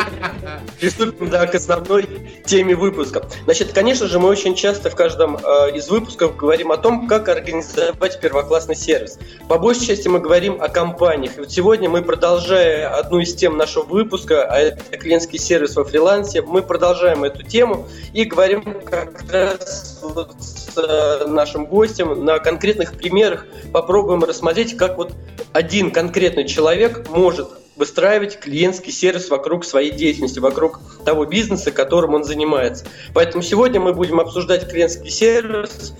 приступим да, к основной теме выпуска. Значит, конечно же, мы очень часто в каждом э, из выпусков говорим о том, как организовать первоклассный сервис. По большей части мы говорим о компаниях. И вот сегодня мы, продолжая одну из тем нашего выпуска, а это клиентский сервис во фрилансе, мы продолжаем эту тему и говорим как раз вот с э, нашим гостем на конкретных примерах попробуем рассмотреть, как вот один конкретный человек может выстраивать клиентский сервис вокруг своей деятельности, вокруг того бизнеса, которым он занимается. Поэтому сегодня мы будем обсуждать клиентский сервис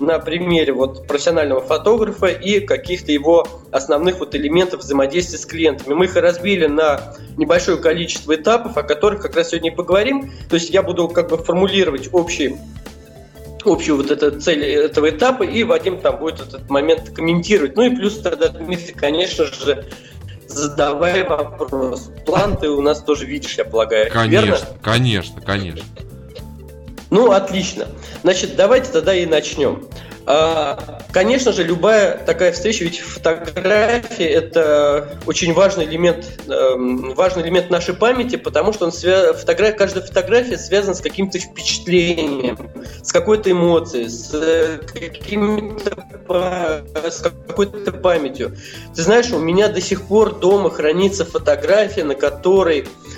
на примере вот профессионального фотографа и каких-то его основных вот элементов взаимодействия с клиентами. Мы их разбили на небольшое количество этапов, о которых как раз сегодня и поговорим. То есть я буду как бы формулировать общие общую вот эту цель этого этапа, и Вадим там будет этот момент комментировать. Ну и плюс тогда, Дмитрий, конечно же, задавай вопрос. План ты у нас тоже видишь, я полагаю. Конечно, верно? конечно, конечно. Ну, отлично. Значит, давайте тогда и начнем. А, конечно же, любая такая встреча, ведь фотография – это очень важный элемент, эм, важный элемент нашей памяти, потому что он свя... фотография, каждая фотография связана с каким-то впечатлением, с какой-то эмоцией, с, с какой-то памятью. Ты знаешь, у меня до сих пор дома хранится фотография, на которой Э,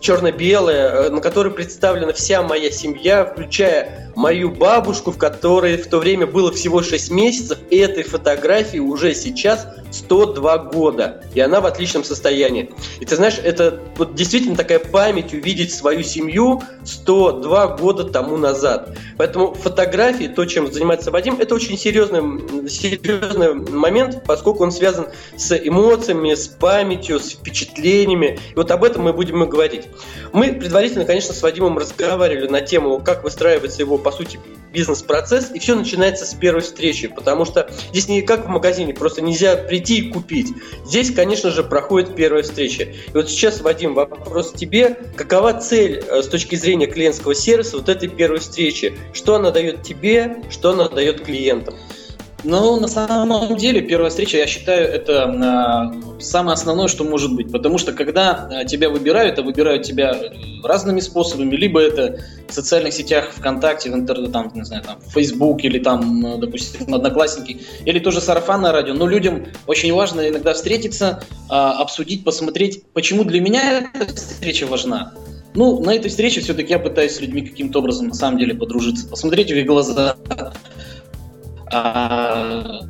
черно-белая, э, на которой представлена вся моя семья, включая мою бабушку, в которой в то время было всего 6 месяцев, и этой фотографии уже сейчас 102 года, и она в отличном состоянии. И ты знаешь, это вот действительно такая память увидеть свою семью 102 года тому назад. Поэтому фотографии, то, чем занимается Вадим, это очень серьезный, серьезный момент, поскольку он связан с эмоциями, с памятью, с впечатлениями. И вот об этом мы будем и говорить. Мы предварительно, конечно, с Вадимом разговаривали на тему, как выстраивается его, по сути, бизнес-процесс, и все начинается с первой встречи, потому что здесь не как в магазине, просто нельзя прийти и купить. Здесь, конечно же, проходит первая встреча. И вот сейчас, Вадим, вопрос тебе. Какова цель э, с точки зрения клиентского сервиса вот этой первой встречи? Что она дает тебе, что она дает клиентам? Ну, на самом деле, первая встреча, я считаю, это э, самое основное, что может быть. Потому что когда э, тебя выбирают, а выбирают тебя разными способами, либо это в социальных сетях ВКонтакте, в интернете, там, не знаю, там, в Facebook или там, э, допустим, Одноклассники, или тоже сарафанное радио. Но людям очень важно иногда встретиться, э, обсудить, посмотреть, почему для меня эта встреча важна. Ну, на этой встрече все-таки я пытаюсь с людьми каким-то образом на самом деле подружиться, посмотреть в их глаза, а,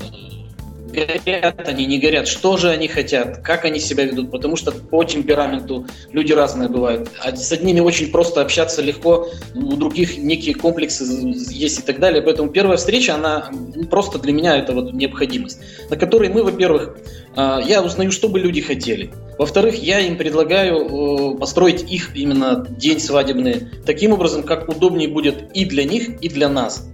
горят они, не горят, что же они хотят, как они себя ведут, потому что по темпераменту люди разные бывают. А с одними очень просто общаться легко, у других некие комплексы есть и так далее. Поэтому первая встреча, она просто для меня это вот необходимость, на которой мы, во-первых, а, я узнаю, что бы люди хотели. Во-вторых, я им предлагаю построить их именно день свадебный таким образом, как удобнее будет и для них, и для нас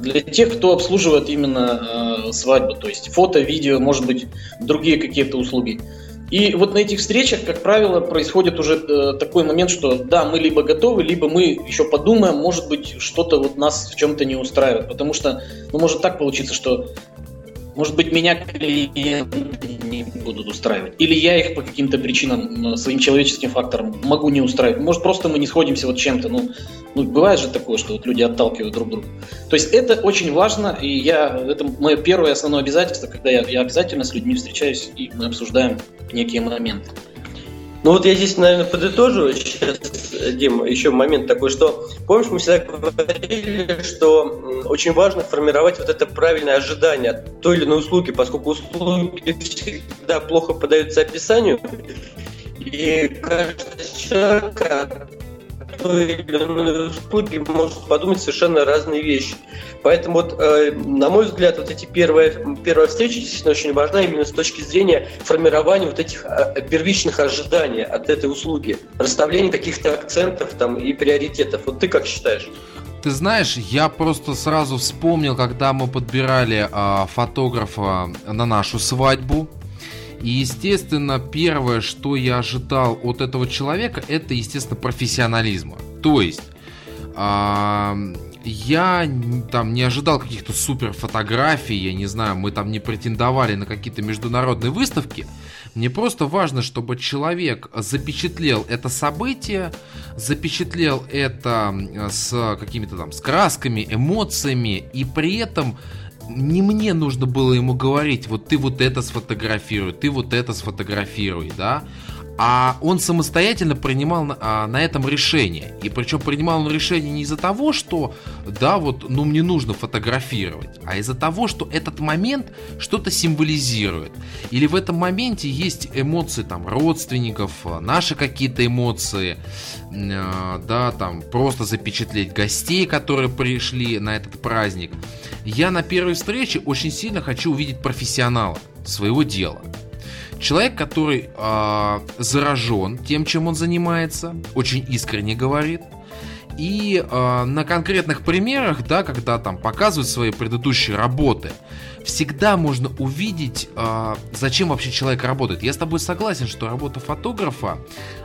для тех, кто обслуживает именно э, свадьбу, то есть фото, видео, может быть, другие какие-то услуги. И вот на этих встречах, как правило, происходит уже э, такой момент, что да, мы либо готовы, либо мы еще подумаем, может быть, что-то вот нас в чем-то не устраивает. Потому что, ну, может так получиться, что может быть, меня клиенты не будут устраивать. Или я их по каким-то причинам, своим человеческим факторам могу не устраивать. Может, просто мы не сходимся вот чем-то. Ну, ну, бывает же такое, что вот люди отталкивают друг друга. То есть это очень важно, и я, это мое первое основное обязательство, когда я, я обязательно с людьми встречаюсь, и мы обсуждаем некие моменты. Ну вот я здесь, наверное, подытожу сейчас, Дим, еще момент такой, что, помнишь, мы всегда говорили, что очень важно формировать вот это правильное ожидание от той или иной услуги, поскольку услуги всегда плохо подаются описанию, и каждый человек или иной услуги может подумать совершенно разные вещи. Поэтому, вот, э, на мой взгляд, вот эти первые, первая встреча действительно очень важна именно с точки зрения формирования вот этих э, первичных ожиданий от этой услуги, расставления каких-то акцентов там, и приоритетов. Вот ты как считаешь? Ты знаешь, я просто сразу вспомнил, когда мы подбирали э, фотографа на нашу свадьбу. И, естественно, первое, что я ожидал от этого человека, это, естественно, профессионализма. То есть, я там не ожидал каких-то супер фотографий, я не знаю, мы там не претендовали на какие-то международные выставки. Мне просто важно, чтобы человек запечатлел это событие, запечатлел это с какими-то там с красками, эмоциями, и при этом не мне нужно было ему говорить, вот ты вот это сфотографируй, ты вот это сфотографируй, да, а он самостоятельно принимал на, а, на этом решение. И причем принимал он решение не из-за того, что, да, вот, ну мне нужно фотографировать, а из-за того, что этот момент что-то символизирует. Или в этом моменте есть эмоции там родственников, наши какие-то эмоции, э, да, там просто запечатлеть гостей, которые пришли на этот праздник. Я на первой встрече очень сильно хочу увидеть профессионала своего дела. Человек, который э, заражен тем, чем он занимается, очень искренне говорит. И э, на конкретных примерах, да, когда там показывают свои предыдущие работы, всегда можно увидеть, э, зачем вообще человек работает. Я с тобой согласен, что работа фотографа,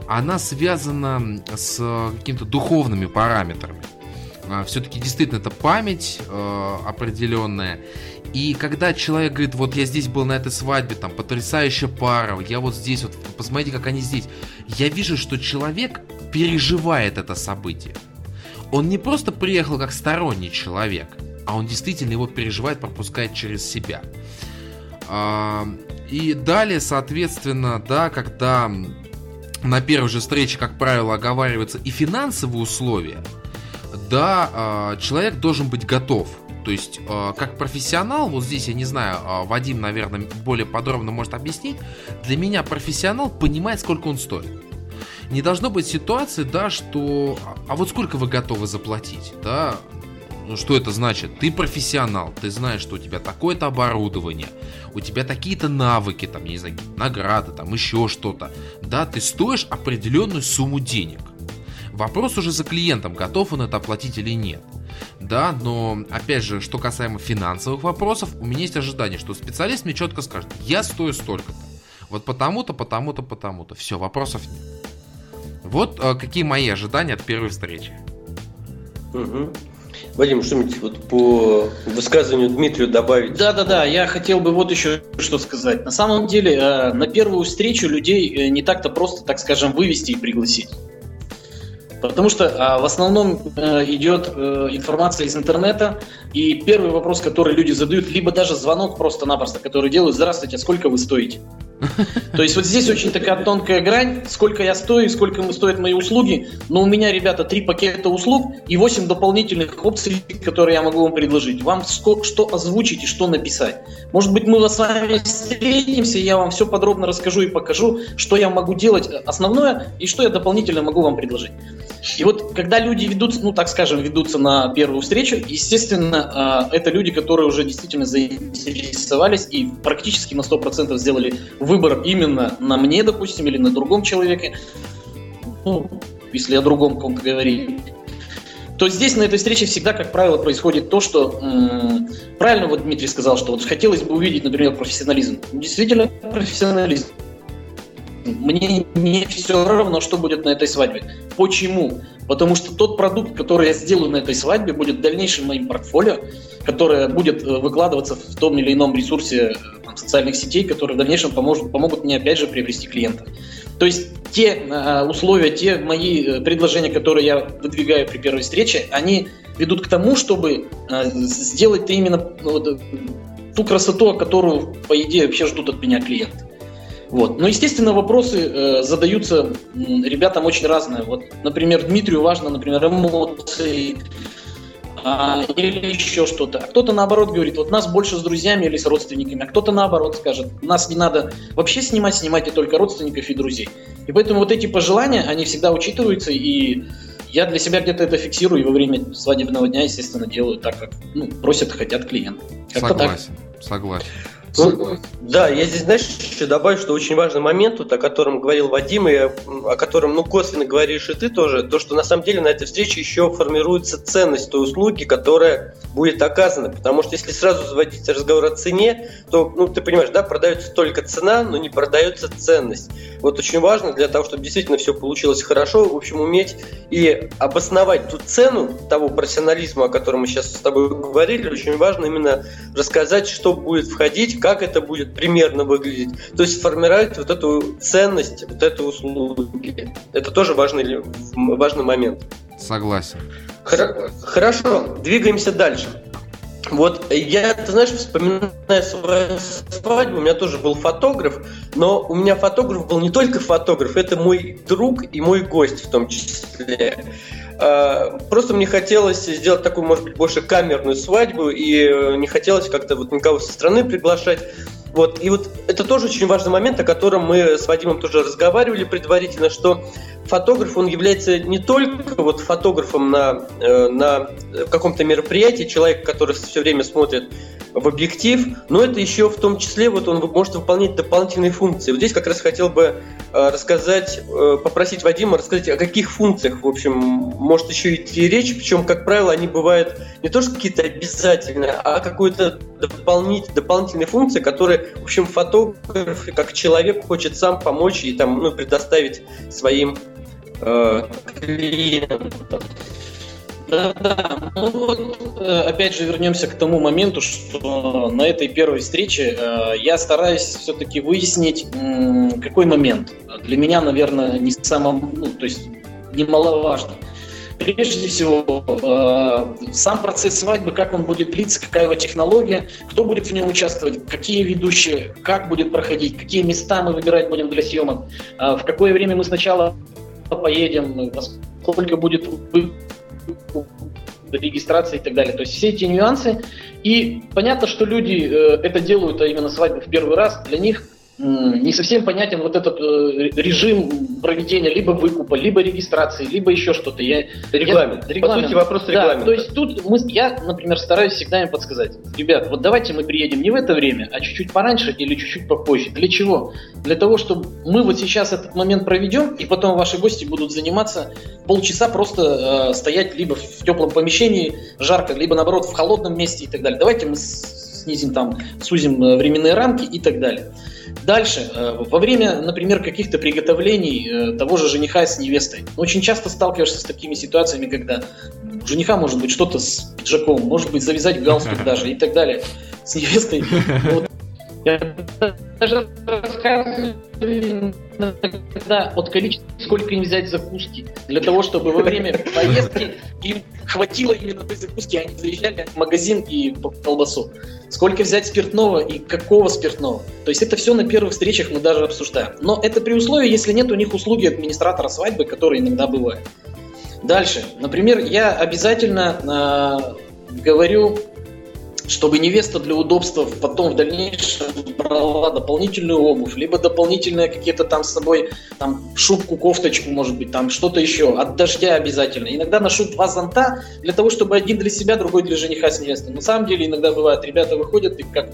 она связана с какими-то духовными параметрами. Э, все-таки действительно это память э, определенная. И когда человек говорит, вот я здесь был на этой свадьбе, там потрясающая пара, я вот здесь, вот посмотрите, как они здесь. Я вижу, что человек переживает это событие. Он не просто приехал как сторонний человек, а он действительно его переживает, пропускает через себя. А, и далее, соответственно, да, когда на первой же встрече, как правило, оговариваются и финансовые условия – да, человек должен быть готов. То есть, как профессионал, вот здесь, я не знаю, Вадим, наверное, более подробно может объяснить, для меня профессионал понимает, сколько он стоит. Не должно быть ситуации, да, что... А вот сколько вы готовы заплатить, да? Ну, что это значит? Ты профессионал, ты знаешь, что у тебя такое-то оборудование, у тебя такие-то навыки, там, не знаю, награды, там, еще что-то. Да, ты стоишь определенную сумму денег. Вопрос уже за клиентом, готов он это оплатить или нет. Да, но опять же, что касаемо финансовых вопросов, у меня есть ожидание, что специалист мне четко скажет, я стою столько-то. Вот потому-то, потому-то, потому-то. Все, вопросов нет. Вот э, какие мои ожидания от первой встречи. Угу. Вадим, что-нибудь вот по высказыванию Дмитрию добавить? Да, да, да. Я хотел бы вот еще что сказать. На самом деле, э, на первую встречу людей э, не так-то просто, так скажем, вывести и пригласить. Потому что а, в основном а, идет а, информация из интернета, и первый вопрос, который люди задают, либо даже звонок просто-напросто, который делают, здравствуйте, а сколько вы стоите? То есть вот здесь очень такая тонкая грань, сколько я стою, сколько стоят мои услуги, но у меня, ребята, три пакета услуг и восемь дополнительных опций, которые я могу вам предложить. Вам что озвучить и что написать. Может быть, мы с вами встретимся, я вам все подробно расскажу и покажу, что я могу делать основное и что я дополнительно могу вам предложить. И вот когда люди ведутся, ну так скажем, ведутся на первую встречу, естественно, а, это люди, которые уже действительно заинтересовались и практически на 100% сделали выбор именно на мне, допустим, или на другом человеке, ну, если о другом ком-то говорить, то здесь на этой встрече всегда, как правило, происходит то, что правильно вот Дмитрий сказал, что вот хотелось бы увидеть, например, профессионализм. Действительно, профессионализм. Мне не все равно, что будет на этой свадьбе. Почему? Потому что тот продукт, который я сделаю на этой свадьбе, будет в дальнейшем моим портфолио, которое будет э, выкладываться в том или ином ресурсе э, там, социальных сетей, которые в дальнейшем поможет, помогут мне опять же приобрести клиента. То есть те э, условия, те мои э, предложения, которые я выдвигаю при первой встрече, они ведут к тому, чтобы э, сделать именно ну, вот, ту красоту, которую, по идее, вообще ждут от меня клиенты. Вот. Но, естественно, вопросы э, задаются ребятам очень разные. Вот, например, Дмитрию важно, например, эмоции, а, или еще что-то. А кто-то наоборот говорит, вот нас больше с друзьями или с родственниками, а кто-то наоборот скажет, нас не надо вообще снимать, снимайте только родственников и друзей. И поэтому вот эти пожелания, они всегда учитываются, и я для себя где-то это фиксирую, и во время свадебного дня, естественно, делаю так, как ну, просят, хотят клиенты. Согласен, так. согласен. Ну, да, я здесь, знаешь, еще добавлю, что очень важный момент, вот, о котором говорил Вадим, и о котором, ну, косвенно говоришь и ты тоже, то, что на самом деле на этой встрече еще формируется ценность той услуги, которая будет оказана. Потому что если сразу заводить разговор о цене, то, ну, ты понимаешь, да, продается только цена, но не продается ценность. Вот очень важно для того, чтобы действительно все получилось хорошо, в общем, уметь и обосновать ту цену того профессионализма, о котором мы сейчас с тобой говорили, очень важно именно рассказать, что будет входить, как это будет примерно выглядеть. То есть формировать вот эту ценность, вот этой услуги. Это тоже важный, важный момент. Согласен. Хор- хорошо, двигаемся дальше. Вот я, ты знаешь, вспоминаю свою свадьбу, у меня тоже был фотограф, но у меня фотограф был не только фотограф, это мой друг и мой гость в том числе. А, просто мне хотелось сделать такую, может быть, больше камерную свадьбу, и не хотелось как-то вот никого со стороны приглашать. Вот, и вот это тоже очень важный момент, о котором мы с Вадимом тоже разговаривали предварительно, что фотограф, он является не только вот фотографом на, э, на каком-то мероприятии, человек, который все время смотрит в объектив, но это еще в том числе вот он может выполнять дополнительные функции. Вот здесь как раз хотел бы э, рассказать, э, попросить Вадима рассказать, о каких функциях, в общем, может еще идти речь, причем, как правило, они бывают не то, что какие-то обязательные, а какой-то дополнительные, дополнительные функции, которые, в общем, фотограф как человек хочет сам помочь и там, ну, предоставить своим э, клиентам. Да, да. Ну вот, э, опять же, вернемся к тому моменту, что на этой первой встрече э, я стараюсь все-таки выяснить, какой момент. Для меня, наверное, не самым, ну, то есть немаловажно. Прежде всего, э, сам процесс свадьбы, как он будет длиться, какая его технология, кто будет в нем участвовать, какие ведущие, как будет проходить, какие места мы выбирать будем для съемок, в какое время мы сначала поедем, сколько будет регистрации и так далее. То есть все эти нюансы. И понятно, что люди э, это делают, а именно свадьбу в первый раз, для них не совсем понятен вот этот э, режим проведения либо выкупа, либо регистрации, либо еще что-то. Я, регламент. Я, регламент. По сути, вопрос да, регламента. То есть тут мы, я, например, стараюсь всегда им подсказать. Ребят, вот давайте мы приедем не в это время, а чуть-чуть пораньше или чуть-чуть попозже. Для чего? Для того, чтобы мы вот сейчас этот момент проведем, и потом ваши гости будут заниматься полчаса просто э, стоять либо в теплом помещении, жарко, либо наоборот в холодном месте и так далее. Давайте мы снизим там, сузим э, временные рамки и так далее. Дальше, э, во время, например, каких-то приготовлений э, того же жениха с невестой, очень часто сталкиваешься с такими ситуациями, когда у жениха может быть что-то с пиджаком, может быть завязать галстук даже и так далее. С невестой. Вот. Даже рассказываю от количества, сколько им взять закуски, для того, чтобы во время поездки им хватило именно той закуски, они заезжали в магазин и колбасу. Сколько взять спиртного и какого спиртного. То есть это все на первых встречах мы даже обсуждаем. Но это при условии, если нет у них услуги администратора свадьбы, которые иногда бывают. Дальше. Например, я обязательно э, говорю чтобы невеста для удобства потом в дальнейшем брала дополнительную обувь, либо дополнительные какие-то там с собой там шубку, кофточку, может быть, там что-то еще, от дождя обязательно. Иногда ношу два зонта для того, чтобы один для себя, другой для жениха с невестой. На самом деле иногда бывает, ребята выходят и как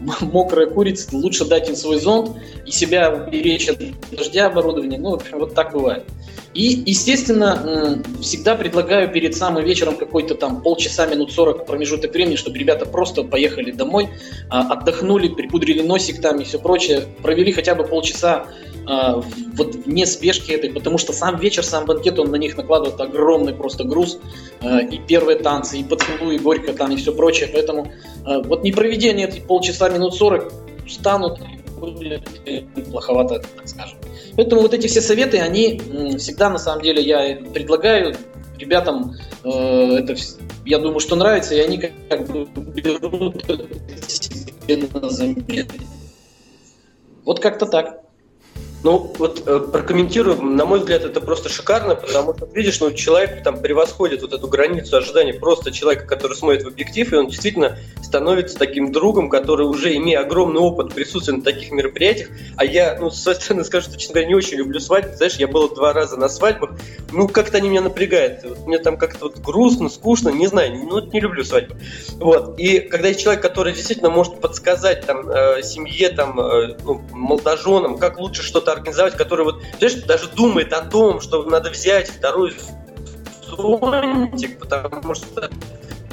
мокрая курица, лучше дать им свой зонт и себя уберечь от дождя оборудования. Ну, в общем, вот так бывает. И, естественно, всегда предлагаю перед самым вечером какой-то там полчаса, минут 40 промежуток времени, чтобы ребята просто поехали домой, а, отдохнули, припудрили носик там и все прочее, провели хотя бы полчаса а, вот вне спешки этой, потому что сам вечер, сам банкет, он на них накладывает огромный просто груз, а, и первые танцы, и поцелуй, и горько там, и все прочее, поэтому вот не проведение этих полчаса, минут 40 станут плоховато, так скажем. Поэтому вот эти все советы, они всегда, на самом деле, я предлагаю ребятам, э, это, я думаю, что нравится, и они как, как бы берут себе на заметку. Вот как-то так. Ну, вот э, прокомментирую, на мой взгляд, это просто шикарно, потому что, видишь, ну, человек там превосходит вот эту границу ожиданий просто человека, который смотрит в объектив, и он действительно становится таким другом, который уже, имея огромный опыт присутствия на таких мероприятиях, а я, ну, с своей стороны скажу, что, честно говоря, не очень люблю свадьбы, знаешь, я был два раза на свадьбах, ну, как-то они меня напрягают, вот, мне там как-то вот грустно, скучно, не знаю, ну, не люблю свадьбы. Вот, и когда есть человек, который действительно может подсказать там э, семье, там, э, ну, молодоженам, как лучше что-то организовать, который вот, знаешь, даже думает о том, что надо взять второй зонтик, потому что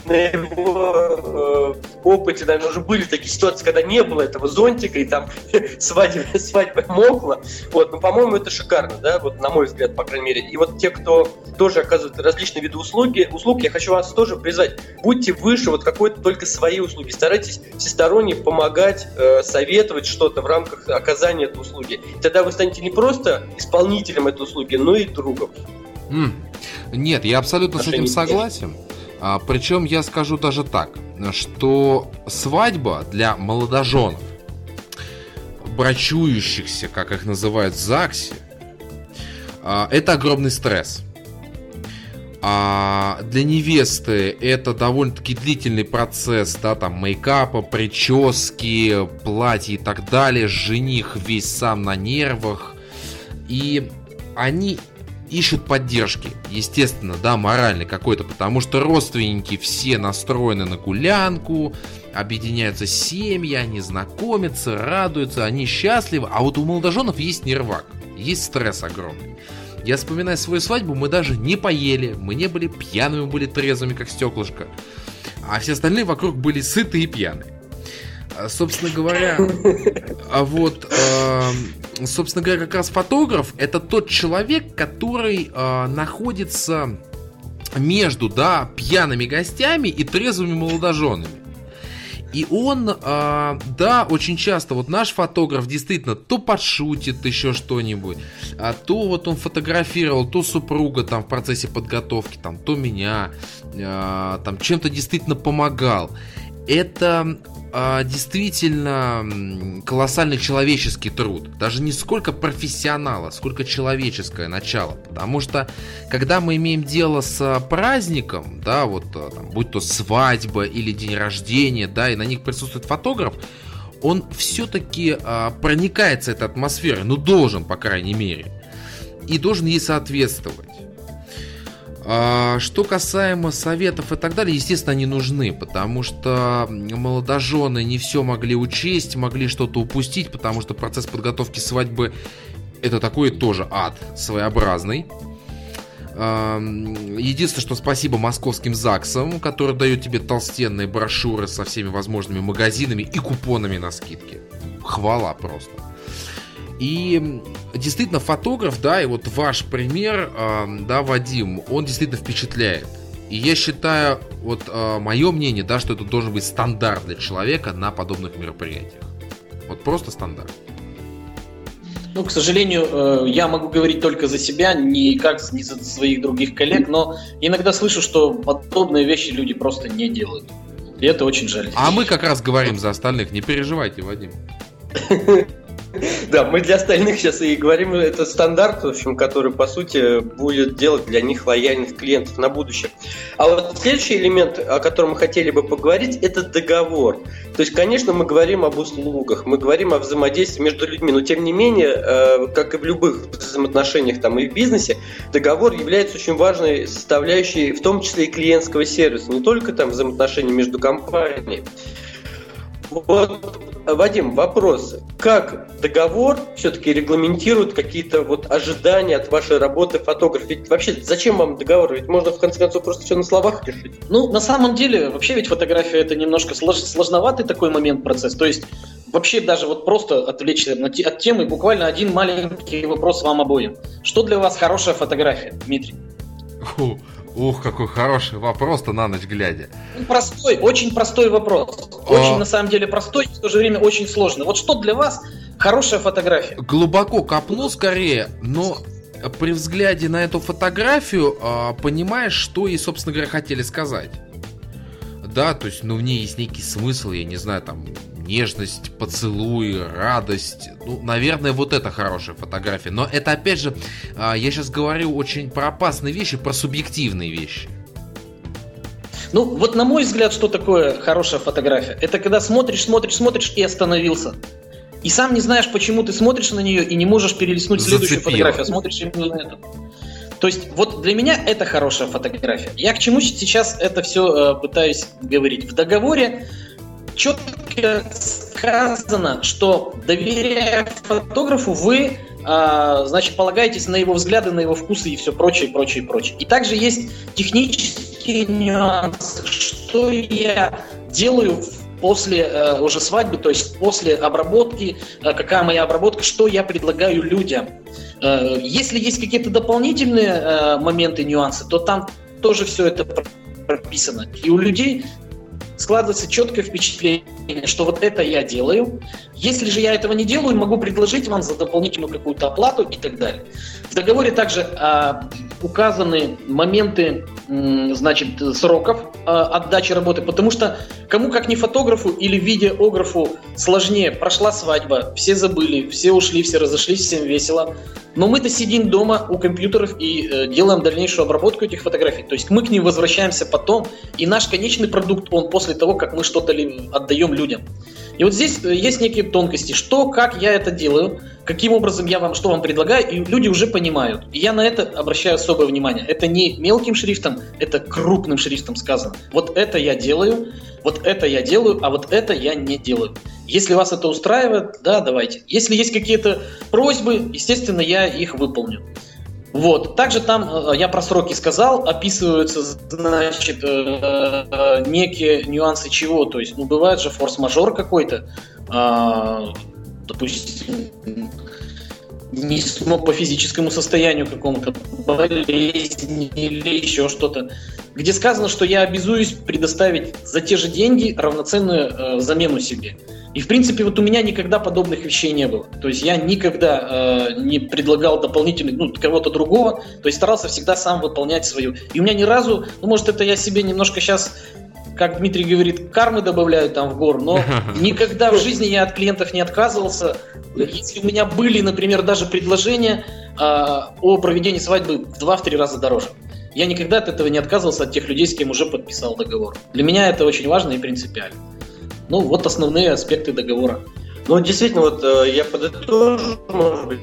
на его э, опыте, наверное, уже были такие ситуации, когда не было этого зонтика, и там свадьба, свадьба мокла. Вот, но, по-моему, это шикарно, да, вот на мой взгляд, по крайней мере. И вот те, кто тоже оказывает различные виды услуги, услуг, я хочу вас тоже призвать, будьте выше вот какой-то только свои услуги, старайтесь всесторонне помогать, э, советовать что-то в рамках оказания этой услуги. Тогда вы станете не просто исполнителем этой услуги, но и другом. Mm. Нет, я абсолютно с этим согласен. А, причем я скажу даже так, что свадьба для молодоженов, брачующихся, как их называют в ЗАГСе, а, это огромный стресс. А для невесты это довольно-таки длительный процесс, да, там мейкапа, прически, платья и так далее. Жених весь сам на нервах. И они ищут поддержки, естественно, да, моральной какой-то, потому что родственники все настроены на гулянку, объединяются семьи, они знакомятся, радуются, они счастливы, а вот у молодоженов есть нервак, есть стресс огромный. Я вспоминаю свою свадьбу, мы даже не поели, мы не были пьяными, были трезвыми, как стеклышко, а все остальные вокруг были сыты и пьяные. А, собственно говоря, а вот, э, собственно говоря, как раз фотограф это тот человек, который э, находится между, да, пьяными гостями и трезвыми молодоженами. И он, э, да, очень часто, вот наш фотограф действительно то подшутит еще что-нибудь, а то вот он фотографировал, то супруга там в процессе подготовки, там, то меня, э, там чем-то действительно помогал. Это а, действительно колоссальный человеческий труд. Даже не сколько профессионала, сколько человеческое начало. Потому что, когда мы имеем дело с а, праздником, да, вот, а, там, будь то свадьба или день рождения, да, и на них присутствует фотограф, он все-таки а, проникается этой атмосферой, ну должен, по крайней мере, и должен ей соответствовать. А, что касаемо советов и так далее, естественно, они нужны, потому что молодожены не все могли учесть, могли что-то упустить, потому что процесс подготовки свадьбы это такой тоже ад своеобразный. Единственное, что спасибо московским ЗАГСам, которые дают тебе толстенные брошюры со всеми возможными магазинами и купонами на скидки. Хвала просто. И действительно фотограф, да, и вот ваш пример, э, да, Вадим, он действительно впечатляет. И я считаю, вот э, мое мнение, да, что это должен быть стандарт для человека на подобных мероприятиях. Вот просто стандарт. Ну, к сожалению, э, я могу говорить только за себя, не как не за своих других коллег, но иногда слышу, что подобные вещи люди просто не делают. И это очень жаль. А мы как раз говорим за остальных, не переживайте, Вадим. Да, мы для остальных сейчас и говорим, это стандарт, в общем, который, по сути, будет делать для них лояльных клиентов на будущее. А вот следующий элемент, о котором мы хотели бы поговорить, это договор. То есть, конечно, мы говорим об услугах, мы говорим о взаимодействии между людьми, но тем не менее, э, как и в любых взаимоотношениях там, и в бизнесе, договор является очень важной составляющей, в том числе и клиентского сервиса, не только там взаимоотношения между компаниями. Вот, Вадим, вопрос. Как договор все-таки регламентирует какие-то вот ожидания от вашей работы фотографа? Ведь вообще зачем вам договор? Ведь можно в конце концов просто все на словах решить. Ну, на самом деле, вообще ведь фотография это немножко слож, сложноватый такой момент, процесс. То есть вообще даже вот просто отвлечься от темы, буквально один маленький вопрос вам обоим. Что для вас хорошая фотография, Дмитрий? Ух, какой хороший вопрос-то на ночь глядя. Простой, очень простой вопрос. Очень, а... на самом деле, простой и в то же время очень сложный. Вот что для вас хорошая фотография? Глубоко копну скорее, но при взгляде на эту фотографию а, понимаешь, что ей, собственно говоря, хотели сказать. Да, то есть, ну, в ней есть некий смысл, я не знаю, там, нежность, поцелуй, радость. Ну, наверное, вот это хорошая фотография. Но это, опять же, а, я сейчас говорю очень про опасные вещи, про субъективные вещи. Ну, вот на мой взгляд, что такое хорошая фотография? Это когда смотришь, смотришь, смотришь и остановился. И сам не знаешь, почему ты смотришь на нее и не можешь перелистнуть следующую фотографию, а смотришь именно на эту. То есть вот для меня это хорошая фотография. Я к чему сейчас это все э, пытаюсь говорить? В договоре четко сказано, что доверяя фотографу, вы а, значит, полагаетесь на его взгляды, на его вкусы и все прочее, прочее, прочее. И также есть технические нюансы, что я делаю после э, уже свадьбы, то есть после обработки, э, какая моя обработка, что я предлагаю людям. Э, если есть какие-то дополнительные моменты, нюансы, то там тоже все это прописано. И у людей складывается четкое впечатление, что вот это я делаю. Если же я этого не делаю, могу предложить вам за дополнительную какую-то оплату и так далее. В договоре также а, указаны моменты, значит, сроков а, отдачи работы, потому что кому как не фотографу или видеографу сложнее. Прошла свадьба, все забыли, все ушли, все разошлись, всем весело. Но мы-то сидим дома у компьютеров и э, делаем дальнейшую обработку этих фотографий. То есть мы к ним возвращаемся потом, и наш конечный продукт, он после того, как мы что-то отдаем людям. И вот здесь э, есть некие тонкости, что, как я это делаю, каким образом я вам, что вам предлагаю, и люди уже понимают. И я на это обращаю особое внимание. Это не мелким шрифтом, это крупным шрифтом сказано. Вот это я делаю, вот это я делаю, а вот это я не делаю. Если вас это устраивает, да, давайте. Если есть какие-то просьбы, естественно, я их выполню. Вот. Также там, э, я про сроки сказал, описываются, значит, э, э, некие нюансы чего. То есть, ну, бывает же форс-мажор какой-то, а, допустим, не смог по физическому состоянию какому-то, болезни или еще что-то, где сказано, что я обязуюсь предоставить за те же деньги равноценную э, замену себе. И, в принципе, вот у меня никогда подобных вещей не было. То есть я никогда э, не предлагал дополнительных, ну, кого-то другого, то есть старался всегда сам выполнять свою. И у меня ни разу, ну, может, это я себе немножко сейчас как Дмитрий говорит, кармы добавляют там в гор, но никогда в жизни я от клиентов не отказывался. Если у меня были, например, даже предложения э, о проведении свадьбы в 2-3 раза дороже. Я никогда от этого не отказывался, от тех людей, с кем уже подписал договор. Для меня это очень важно и принципиально. Ну, вот основные аспекты договора. Ну, действительно, вот э, я подытожу, может быть,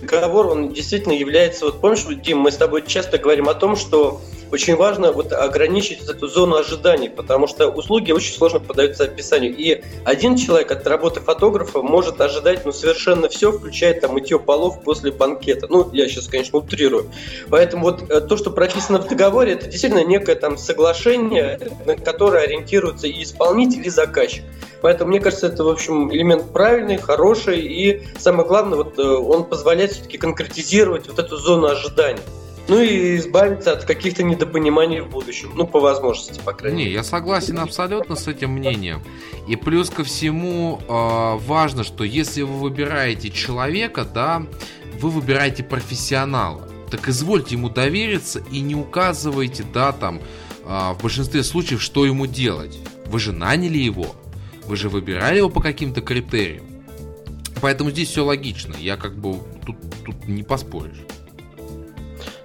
договор, он действительно является, вот помнишь, Дим, мы с тобой часто говорим о том, что очень важно вот ограничить эту зону ожиданий, потому что услуги очень сложно подаются описанию. И один человек от работы фотографа может ожидать ну, совершенно все, включая там мытье полов после банкета. Ну, я сейчас, конечно, утрирую. Поэтому вот э, то, что прописано в договоре, это действительно некое там соглашение, на которое ориентируется и исполнитель, и заказчик. Поэтому, мне кажется, это, в общем, элемент правильный, хороший, и самое главное, вот э, он позволяет все-таки конкретизировать вот эту зону ожидания. Ну и избавиться от каких-то недопониманий в будущем. Ну, по возможности, по крайней мере. Не, я согласен абсолютно с этим мнением. И плюс ко всему э, важно, что если вы выбираете человека, да, вы выбираете профессионала. Так извольте ему довериться и не указывайте, да, там, э, в большинстве случаев, что ему делать. Вы же наняли его. Вы же выбирали его по каким-то критериям. Поэтому здесь все логично. Я как бы тут, тут не поспоришь.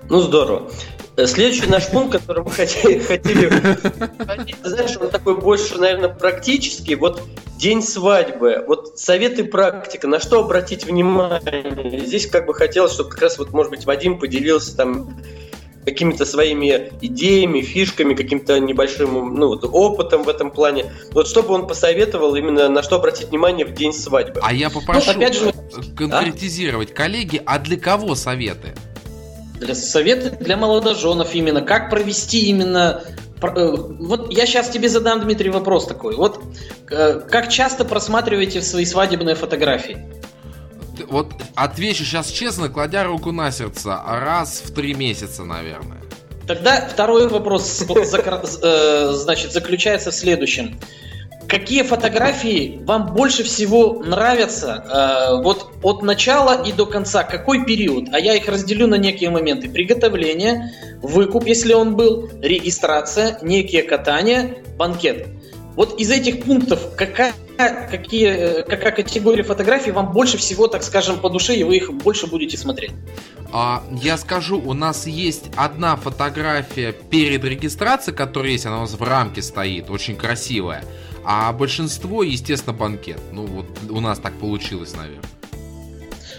Ну, здорово. Э, следующий наш пункт, который мы хотели, хотели знаешь, он такой больше, наверное, практический. Вот день свадьбы, вот советы практика, на что обратить внимание? Здесь как бы хотелось, чтобы как раз вот, может быть, Вадим поделился там какими-то своими идеями, фишками, каким-то небольшим ну, вот, опытом в этом плане. Вот чтобы он посоветовал именно на что обратить внимание в день свадьбы. А я попрошу ну, опять же, конкретизировать, а? коллеги, а для кого советы? Для советы для молодоженов именно. Как провести именно... Э, вот я сейчас тебе задам, Дмитрий, вопрос такой. Вот э, как часто просматриваете свои свадебные фотографии? Вот отвечу сейчас честно, кладя руку на сердце, раз в три месяца, наверное. Тогда второй вопрос, э, значит, заключается в следующем. Какие фотографии вам больше всего нравятся э, вот от начала и до конца? Какой период? А я их разделю на некие моменты. Приготовление, выкуп, если он был, регистрация, некие катания, банкет. Вот из этих пунктов какая, какие, какая категория фотографий вам больше всего, так скажем, по душе, и вы их больше будете смотреть? А, я скажу, у нас есть одна фотография перед регистрацией, которая есть, она у нас в рамке стоит, очень красивая. А большинство, естественно, банкет. Ну, вот у нас так получилось, наверное.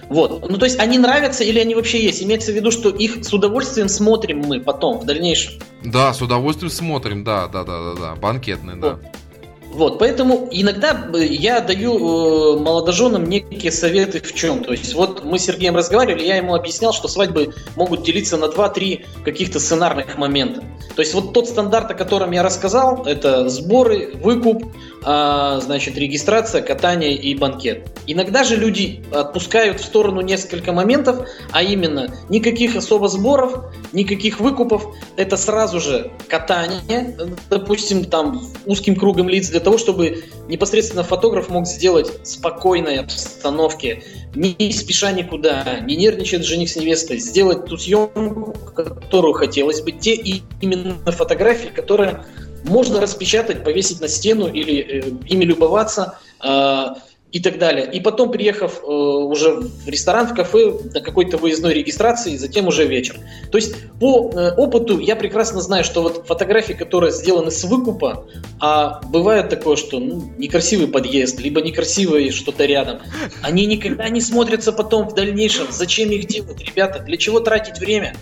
Вот. Ну, то есть они нравятся или они вообще есть? Имеется в виду, что их с удовольствием смотрим мы потом, в дальнейшем. Да, с удовольствием смотрим, да, да, да, да, да. Банкетные, да. Вот. Поэтому иногда я даю э, молодоженам некие советы в чем. То есть вот мы с Сергеем разговаривали, я ему объяснял, что свадьбы могут делиться на 2-3 каких-то сценарных момента. То есть вот тот стандарт, о котором я рассказал, это сборы, выкуп, э, значит, регистрация, катание и банкет. Иногда же люди отпускают в сторону несколько моментов, а именно никаких особо сборов, никаких выкупов, это сразу же катание, допустим, там узким кругом лиц для того, чтобы непосредственно фотограф мог сделать спокойной обстановке, не спеша никуда, не нервничает жених с невестой, сделать ту съемку, которую хотелось бы, те и именно фотографии, которые можно распечатать, повесить на стену или э, ими любоваться. Э, и так далее. И потом, приехав э, уже в ресторан, в кафе, на какой-то выездной регистрации, затем уже вечер. То есть по э, опыту я прекрасно знаю, что вот фотографии, которые сделаны с выкупа, а бывает такое, что ну, некрасивый подъезд, либо некрасивое что-то рядом, они никогда не смотрятся потом в дальнейшем. Зачем их делать, ребята? Для чего тратить время?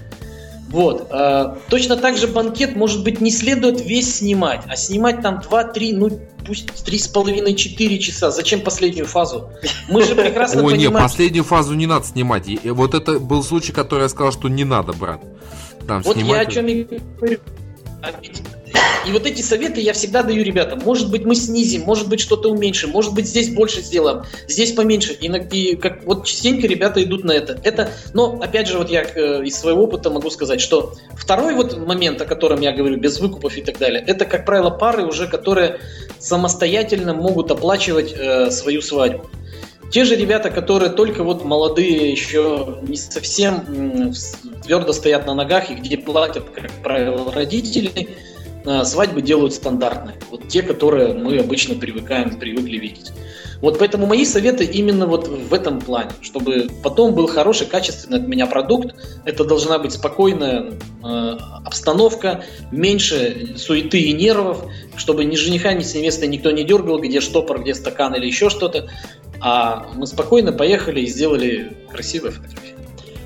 Вот. Э, точно так же банкет, может быть, не следует весь снимать, а снимать там 2-3, ну, пусть 3,5-4 часа. Зачем последнюю фазу? Мы же прекрасно Ой, понимаем... Ой, не, последнюю фазу не надо снимать. И вот это был случай, который я сказал, что не надо, брат. Там вот снимать... я о чем и говорю. И вот эти советы я всегда даю ребятам. Может быть, мы снизим, может быть, что-то уменьшим, может быть, здесь больше сделаем, здесь поменьше. И, и как, вот частенько ребята идут на это. это. Но, опять же, вот я э, из своего опыта могу сказать, что второй вот момент, о котором я говорю, без выкупов и так далее, это, как правило, пары уже, которые самостоятельно могут оплачивать э, свою свадьбу. Те же ребята, которые только вот молодые, еще не совсем твердо стоят на ногах и где платят, как правило, родители, свадьбы делают стандартные. Вот те, которые мы обычно привыкаем, привыкли видеть. Вот поэтому мои советы именно вот в этом плане, чтобы потом был хороший, качественный от меня продукт. Это должна быть спокойная э, обстановка, меньше суеты и нервов, чтобы ни жениха, ни с никто не дергал, где штопор, где стакан или еще что-то. А мы спокойно поехали и сделали красивые фотографии.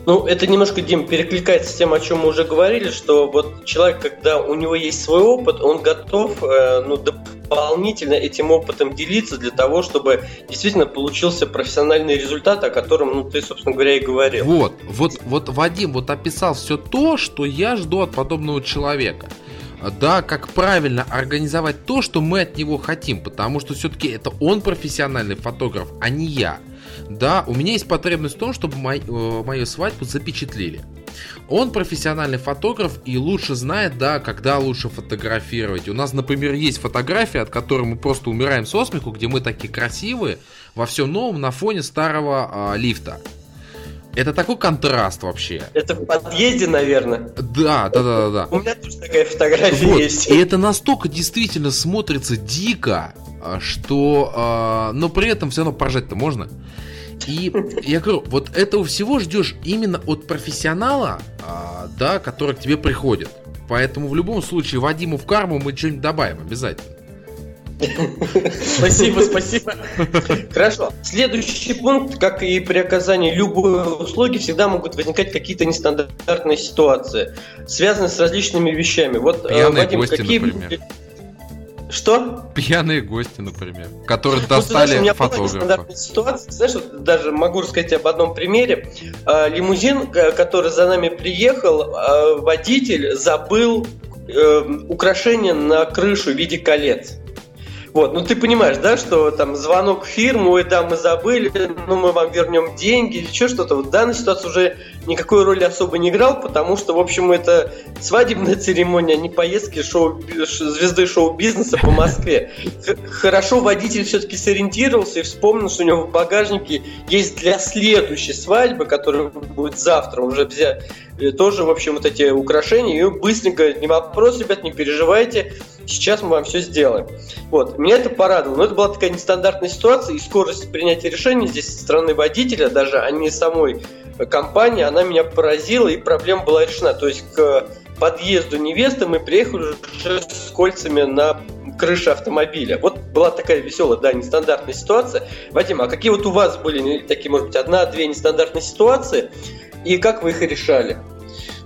Ну, это немножко, Дим, перекликается с тем, о чем мы уже говорили, что вот человек, когда у него есть свой опыт, он готов э, ну, дополнительно этим опытом делиться для того, чтобы действительно получился профессиональный результат, о котором ну, ты, собственно говоря, и говорил. Вот, вот, вот Вадим вот описал все то, что я жду от подобного человека да, как правильно организовать то, что мы от него хотим, потому что все-таки это он профессиональный фотограф, а не я. Да, у меня есть потребность в том, чтобы мой, э, мою свадьбу запечатлели. Он профессиональный фотограф и лучше знает, да, когда лучше фотографировать. У нас, например, есть фотография, от которой мы просто умираем со смеху, где мы такие красивые во всем новом на фоне старого э, лифта. Это такой контраст вообще. Это в подъезде, наверное. Да, да, да, да. У меня тоже такая фотография вот. есть. И это настолько действительно смотрится дико, а, что, э, но при этом все равно поржать-то можно. И я говорю, вот этого всего ждешь именно от профессионала, а, да, который к тебе приходит. Поэтому в любом случае Вадиму в карму мы что-нибудь добавим обязательно. Спасибо, спасибо. Хорошо. Следующий пункт, как и при оказании любой услуги, всегда могут возникать какие-то нестандартные ситуации, связанные с различными вещами. Вот, э, Пьяные Вадим, гости, какие например. Что? Пьяные гости, например, которые ну, достали знаешь, у меня фотографа. ситуация, знаешь, вот даже могу рассказать об одном примере. А, лимузин, который за нами приехал, а, водитель забыл э, украшение на крышу в виде колец. Вот, ну ты понимаешь, да, что там звонок в фирму, ой, да, мы забыли, ну мы вам вернем деньги или еще что-то. Вот данная ситуация уже никакой роли особо не играл, потому что, в общем, это свадебная церемония, а не поездки шоу, звезды шоу-бизнеса по Москве. Хорошо водитель все-таки сориентировался и вспомнил, что у него в багажнике есть для следующей свадьбы, которая будет завтра, уже взять тоже, в общем, вот эти украшения, и быстренько, не вопрос, ребят, не переживайте, сейчас мы вам все сделаем. Вот, меня это порадовало, но это была такая нестандартная ситуация, и скорость принятия решений здесь со стороны водителя, даже, а не самой компании, она меня поразила, и проблема была решена. То есть к подъезду невесты мы приехали уже с кольцами на крыше автомобиля. Вот была такая веселая, да, нестандартная ситуация. Вадим, а какие вот у вас были такие, может быть, одна-две нестандартные ситуации, и как вы их решали?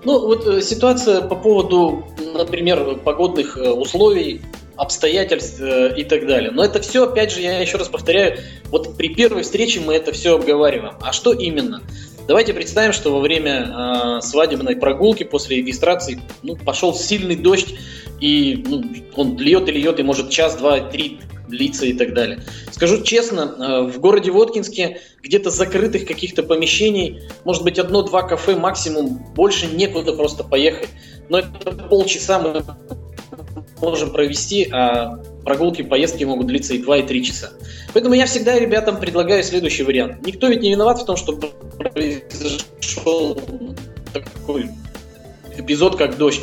Ну, вот э, ситуация по поводу, например, погодных э, условий, обстоятельств э, и так далее. Но это все, опять же, я еще раз повторяю, вот при первой встрече мы это все обговариваем. А что именно? Давайте представим, что во время э, свадебной прогулки после регистрации ну, пошел сильный дождь, и ну, он льет и льет, и может час, два, три длиться и так далее. Скажу честно, э, в городе Воткинске где-то закрытых каких-то помещений, может быть, одно-два кафе максимум, больше некуда просто поехать. Но это полчаса мы можем провести, а прогулки, поездки могут длиться и 2, и 3 часа. Поэтому я всегда ребятам предлагаю следующий вариант. Никто ведь не виноват в том, что произошел такой эпизод, как дождь.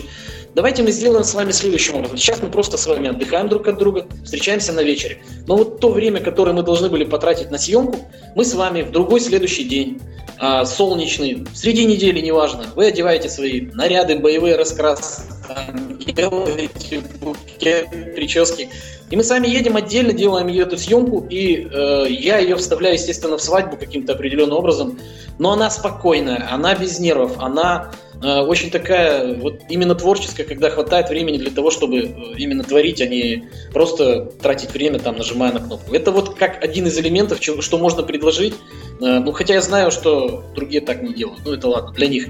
Давайте мы сделаем с вами следующим образом. Сейчас мы просто с вами отдыхаем друг от друга, встречаемся на вечере. Но вот то время, которое мы должны были потратить на съемку, мы с вами в другой следующий день, а, солнечный, среди недели, неважно, вы одеваете свои наряды, боевые раскрасы, делаете букет, прически. И мы с вами едем отдельно, делаем ее эту съемку, и э, я ее вставляю, естественно, в свадьбу каким-то определенным образом. Но она спокойная, она без нервов, она э, очень такая вот именно творческая, когда хватает времени для того, чтобы э, именно творить, а не просто тратить время там, нажимая на кнопку. Это вот как один из элементов, что можно предложить. Э, ну, хотя я знаю, что другие так не делают. Ну, это ладно, для них,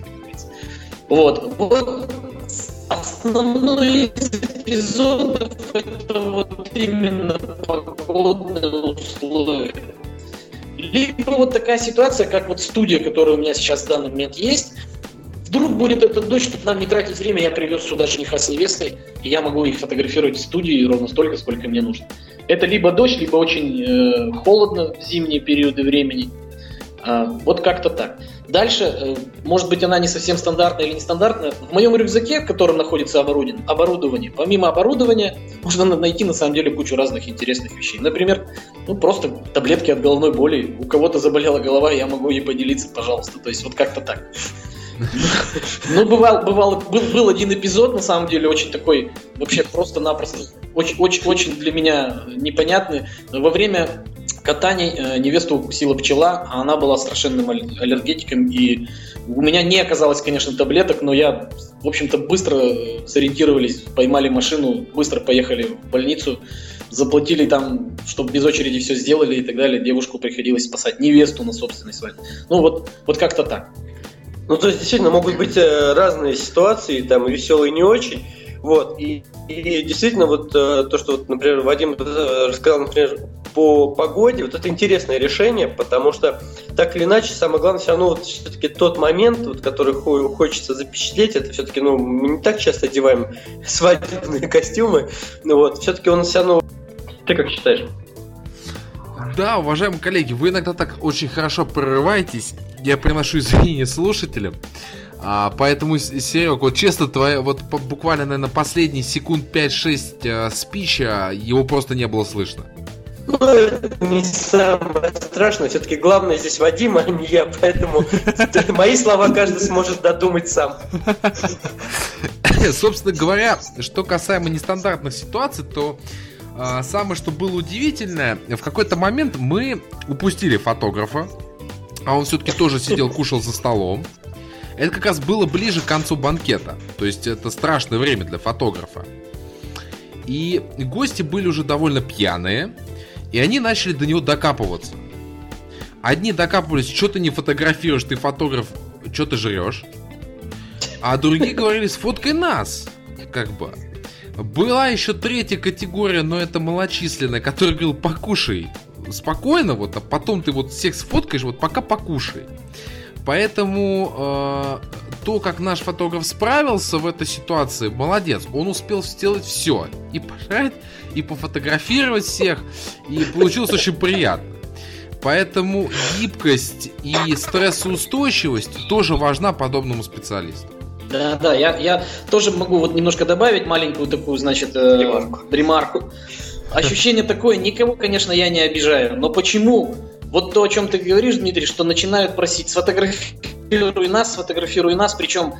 Вот. вот основной из эпизодов это вот именно погодные условия. Либо вот такая ситуация, как вот студия, которая у меня сейчас в данный момент есть, Вдруг будет этот дождь, чтобы нам не тратить время, я привез сюда жениха с невестой, и я могу их фотографировать в студии ровно столько, сколько мне нужно. Это либо дождь, либо очень э, холодно в зимние периоды времени. А, вот как-то так. Дальше, э, может быть, она не совсем стандартная или нестандартная. В моем рюкзаке, в котором находится оборудование, оборудование, помимо оборудования, можно найти на самом деле кучу разных интересных вещей. Например, ну просто таблетки от головной боли. У кого-то заболела голова, я могу ей поделиться, пожалуйста. То есть вот как-то так. Ну, бывал, бывал, был, был один эпизод, на самом деле, очень такой, вообще просто-напросто, очень, очень, очень для меня непонятный. Во время катаний э, невесту укусила пчела, а она была страшенным аллергетиком, и у меня не оказалось, конечно, таблеток, но я, в общем-то, быстро сориентировались, поймали машину, быстро поехали в больницу, заплатили там, чтобы без очереди все сделали и так далее. Девушку приходилось спасать, невесту на собственной свадьбе. Ну вот, вот как-то так. Ну, то есть, действительно, могут быть э, разные ситуации, там, веселые не очень. Вот, и, и действительно, вот э, то, что, вот, например, Вадим рассказал, например, по погоде, вот это интересное решение, потому что так или иначе, самое главное, все равно вот все-таки тот момент, вот, который хочется запечатлеть, это все-таки, ну, мы не так часто одеваем свадебные костюмы, вот, все-таки он все равно... Ты как считаешь? Да, уважаемые коллеги, вы иногда так очень хорошо прорываетесь. Я приношу извинения слушателям. А, поэтому, Серег, вот честно, твоя, вот буквально, наверное, последние секунд 5-6 э, спича, его просто не было слышно. Ну, это не самое страшное. Все-таки главное здесь Вадим, а не я. Поэтому мои слова каждый сможет додумать сам. Собственно говоря, что касаемо нестандартных ситуаций, то а, самое, что было удивительное, в какой-то момент мы упустили фотографа, а он все-таки тоже сидел, кушал за столом. Это как раз было ближе к концу банкета. То есть это страшное время для фотографа. И гости были уже довольно пьяные, и они начали до него докапываться. Одни докапывались, что ты не фотографируешь, ты фотограф, что ты жрешь. А другие говорили, сфоткай нас. Как бы. Была еще третья категория, но это малочисленная, которая говорил, покушай спокойно, вот, а потом ты вот всех сфоткаешь, вот пока покушай. Поэтому э, то, как наш фотограф справился в этой ситуации, молодец. Он успел сделать все. И пожать, и пофотографировать всех. И получилось очень приятно. Поэтому гибкость и стрессоустойчивость тоже важна подобному специалисту. Да, да, я, я тоже могу вот немножко добавить маленькую такую, значит, э, ремарку. ремарку. Ощущение такое, никого, конечно, я не обижаю, но почему вот то, о чем ты говоришь, Дмитрий, что начинают просить, сфотографируй нас, сфотографируй нас, причем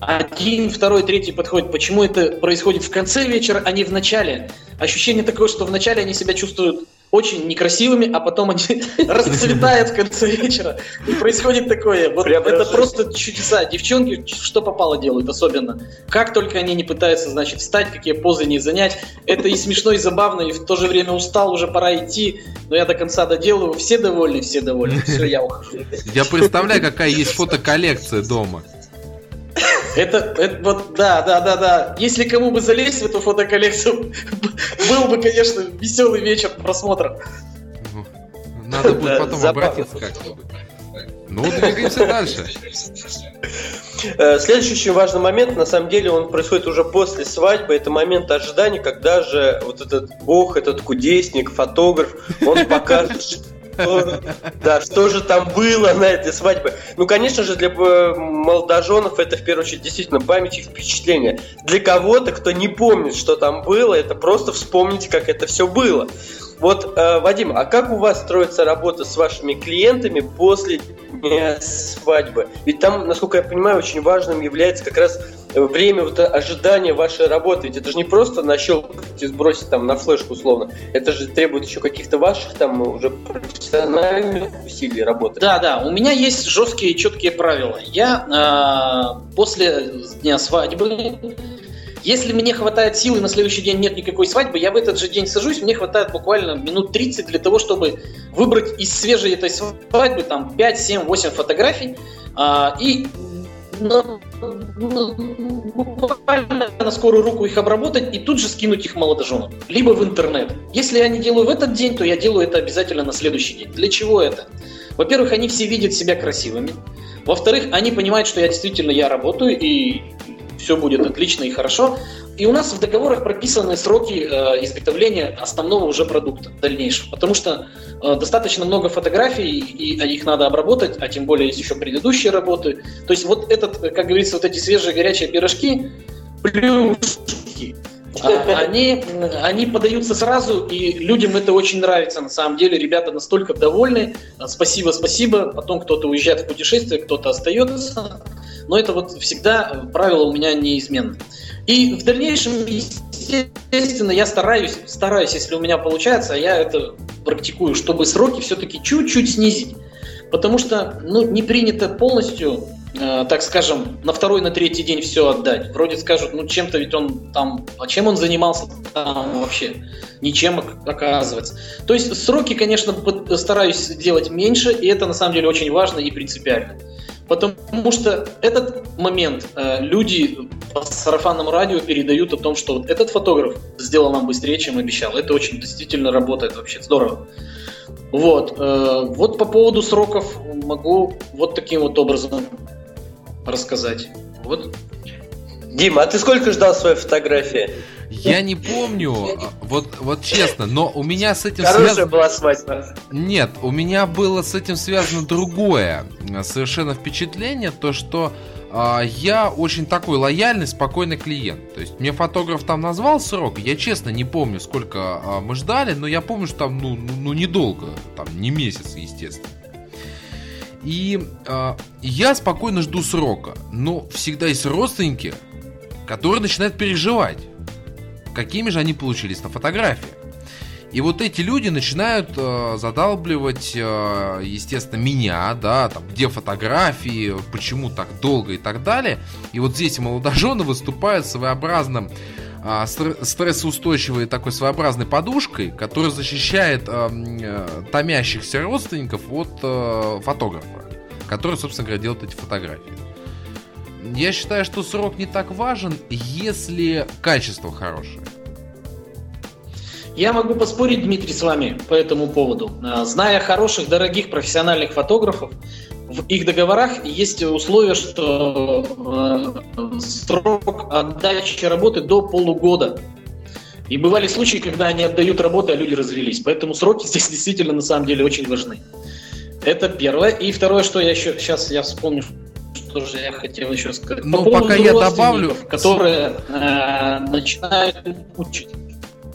один, второй, третий подходит. Почему это происходит в конце вечера, а не в начале? Ощущение такое, что в начале они себя чувствуют очень некрасивыми, а потом они расцветают в конце вечера. И происходит такое. Вот это просто чудеса. Девчонки что попало делают особенно. Как только они не пытаются, значит, встать, какие позы не занять. Это и смешно, и забавно, и в то же время устал, уже пора идти. Но я до конца доделаю. Все довольны, все довольны. Все, я ухожу. Я представляю, какая есть фотоколлекция дома. Это, это вот, да, да, да, да. Если кому бы залезть в эту фотоколлекцию, был бы, конечно, веселый вечер просмотра. Надо будет потом обратиться как-нибудь. Ну, двигаемся дальше. Э, следующий очень важный момент, на самом деле, он происходит уже после свадьбы. Это момент ожидания, когда же вот этот бог, этот кудесник, фотограф, он покажет, да, что же там было на этой свадьбе. Ну, конечно же, для э, молодоженов это в первую очередь действительно память и впечатление. Для кого-то, кто не помнит, что там было, это просто вспомнить, как это все было. Вот, э, Вадим, а как у вас строится работа с вашими клиентами после дня свадьбы? Ведь там, насколько я понимаю, очень важным является как раз время вот ожидания вашей работы. Ведь это же не просто нащелкать и сбросить там на флешку условно. Это же требует еще каких-то ваших там уже профессиональных усилий работы. Да, да. У меня есть жесткие и четкие правила. Я э, после дня свадьбы если мне хватает силы, на следующий день нет никакой свадьбы, я в этот же день сажусь, мне хватает буквально минут 30 для того, чтобы выбрать из свежей этой свадьбы там 5, 7, 8 фотографий а, и ну, буквально на скорую руку их обработать и тут же скинуть их молодоженам. Либо в интернет. Если я не делаю в этот день, то я делаю это обязательно на следующий день. Для чего это? Во-первых, они все видят себя красивыми. Во-вторых, они понимают, что я действительно я работаю и все будет отлично и хорошо. И у нас в договорах прописаны сроки э, изготовления основного уже продукта дальнейшего, потому что э, достаточно много фотографий, и, и их надо обработать, а тем более есть еще предыдущие работы. То есть вот этот, как говорится, вот эти свежие горячие пирожки, плюшки, а, они, они подаются сразу, и людям это очень нравится. На самом деле, ребята настолько довольны. Спасибо, спасибо. Потом кто-то уезжает в путешествие, кто-то остается. Но это вот всегда правило у меня неизменно. И в дальнейшем, естественно, я стараюсь, стараюсь, если у меня получается, я это практикую, чтобы сроки все-таки чуть-чуть снизить. Потому что ну, не принято полностью Э, так скажем, на второй, на третий день все отдать. Вроде скажут, ну чем-то ведь он там, а чем он занимался там вообще? Ничем оказывается. То есть сроки, конечно, стараюсь делать меньше, и это на самом деле очень важно и принципиально. Потому что этот момент э, люди по сарафанному радио передают о том, что вот этот фотограф сделал нам быстрее, чем обещал. Это очень действительно работает вообще здорово. Вот, э, вот по поводу сроков могу вот таким вот образом рассказать. Вот. Дима, а ты сколько ждал своей фотографии? Я не помню, вот, вот честно, но у меня с этим Хорошая связано... была свадьба. Нет, у меня было с этим связано другое совершенно впечатление, то что а, я очень такой лояльный, спокойный клиент. То есть мне фотограф там назвал срок, я честно не помню, сколько а, мы ждали, но я помню, что там ну, ну, ну недолго, там не месяц, естественно. И э, я спокойно жду срока. Но всегда есть родственники, которые начинают переживать, какими же они получились на фотографии. И вот эти люди начинают э, задалбливать, э, естественно, меня, да, там, где фотографии, почему так долго и так далее. И вот здесь молодожены выступают своеобразным э, стрессоустойчивой такой своеобразной подушкой, которая защищает э, э, томящихся родственников от э, фотографа, который, собственно говоря, делает эти фотографии. Я считаю, что срок не так важен, если качество хорошее. Я могу поспорить, Дмитрий, с вами по этому поводу. А, зная хороших, дорогих профессиональных фотографов, в их договорах есть условие, что э, срок отдачи работы до полугода. И бывали случаи, когда они отдают работу, а люди развелись. Поэтому сроки здесь действительно на самом деле очень важны. Это первое. И второе, что я еще сейчас я вспомню, что же я хотел еще сказать. Ну, По пока я добавлю, которые э, начинают учить.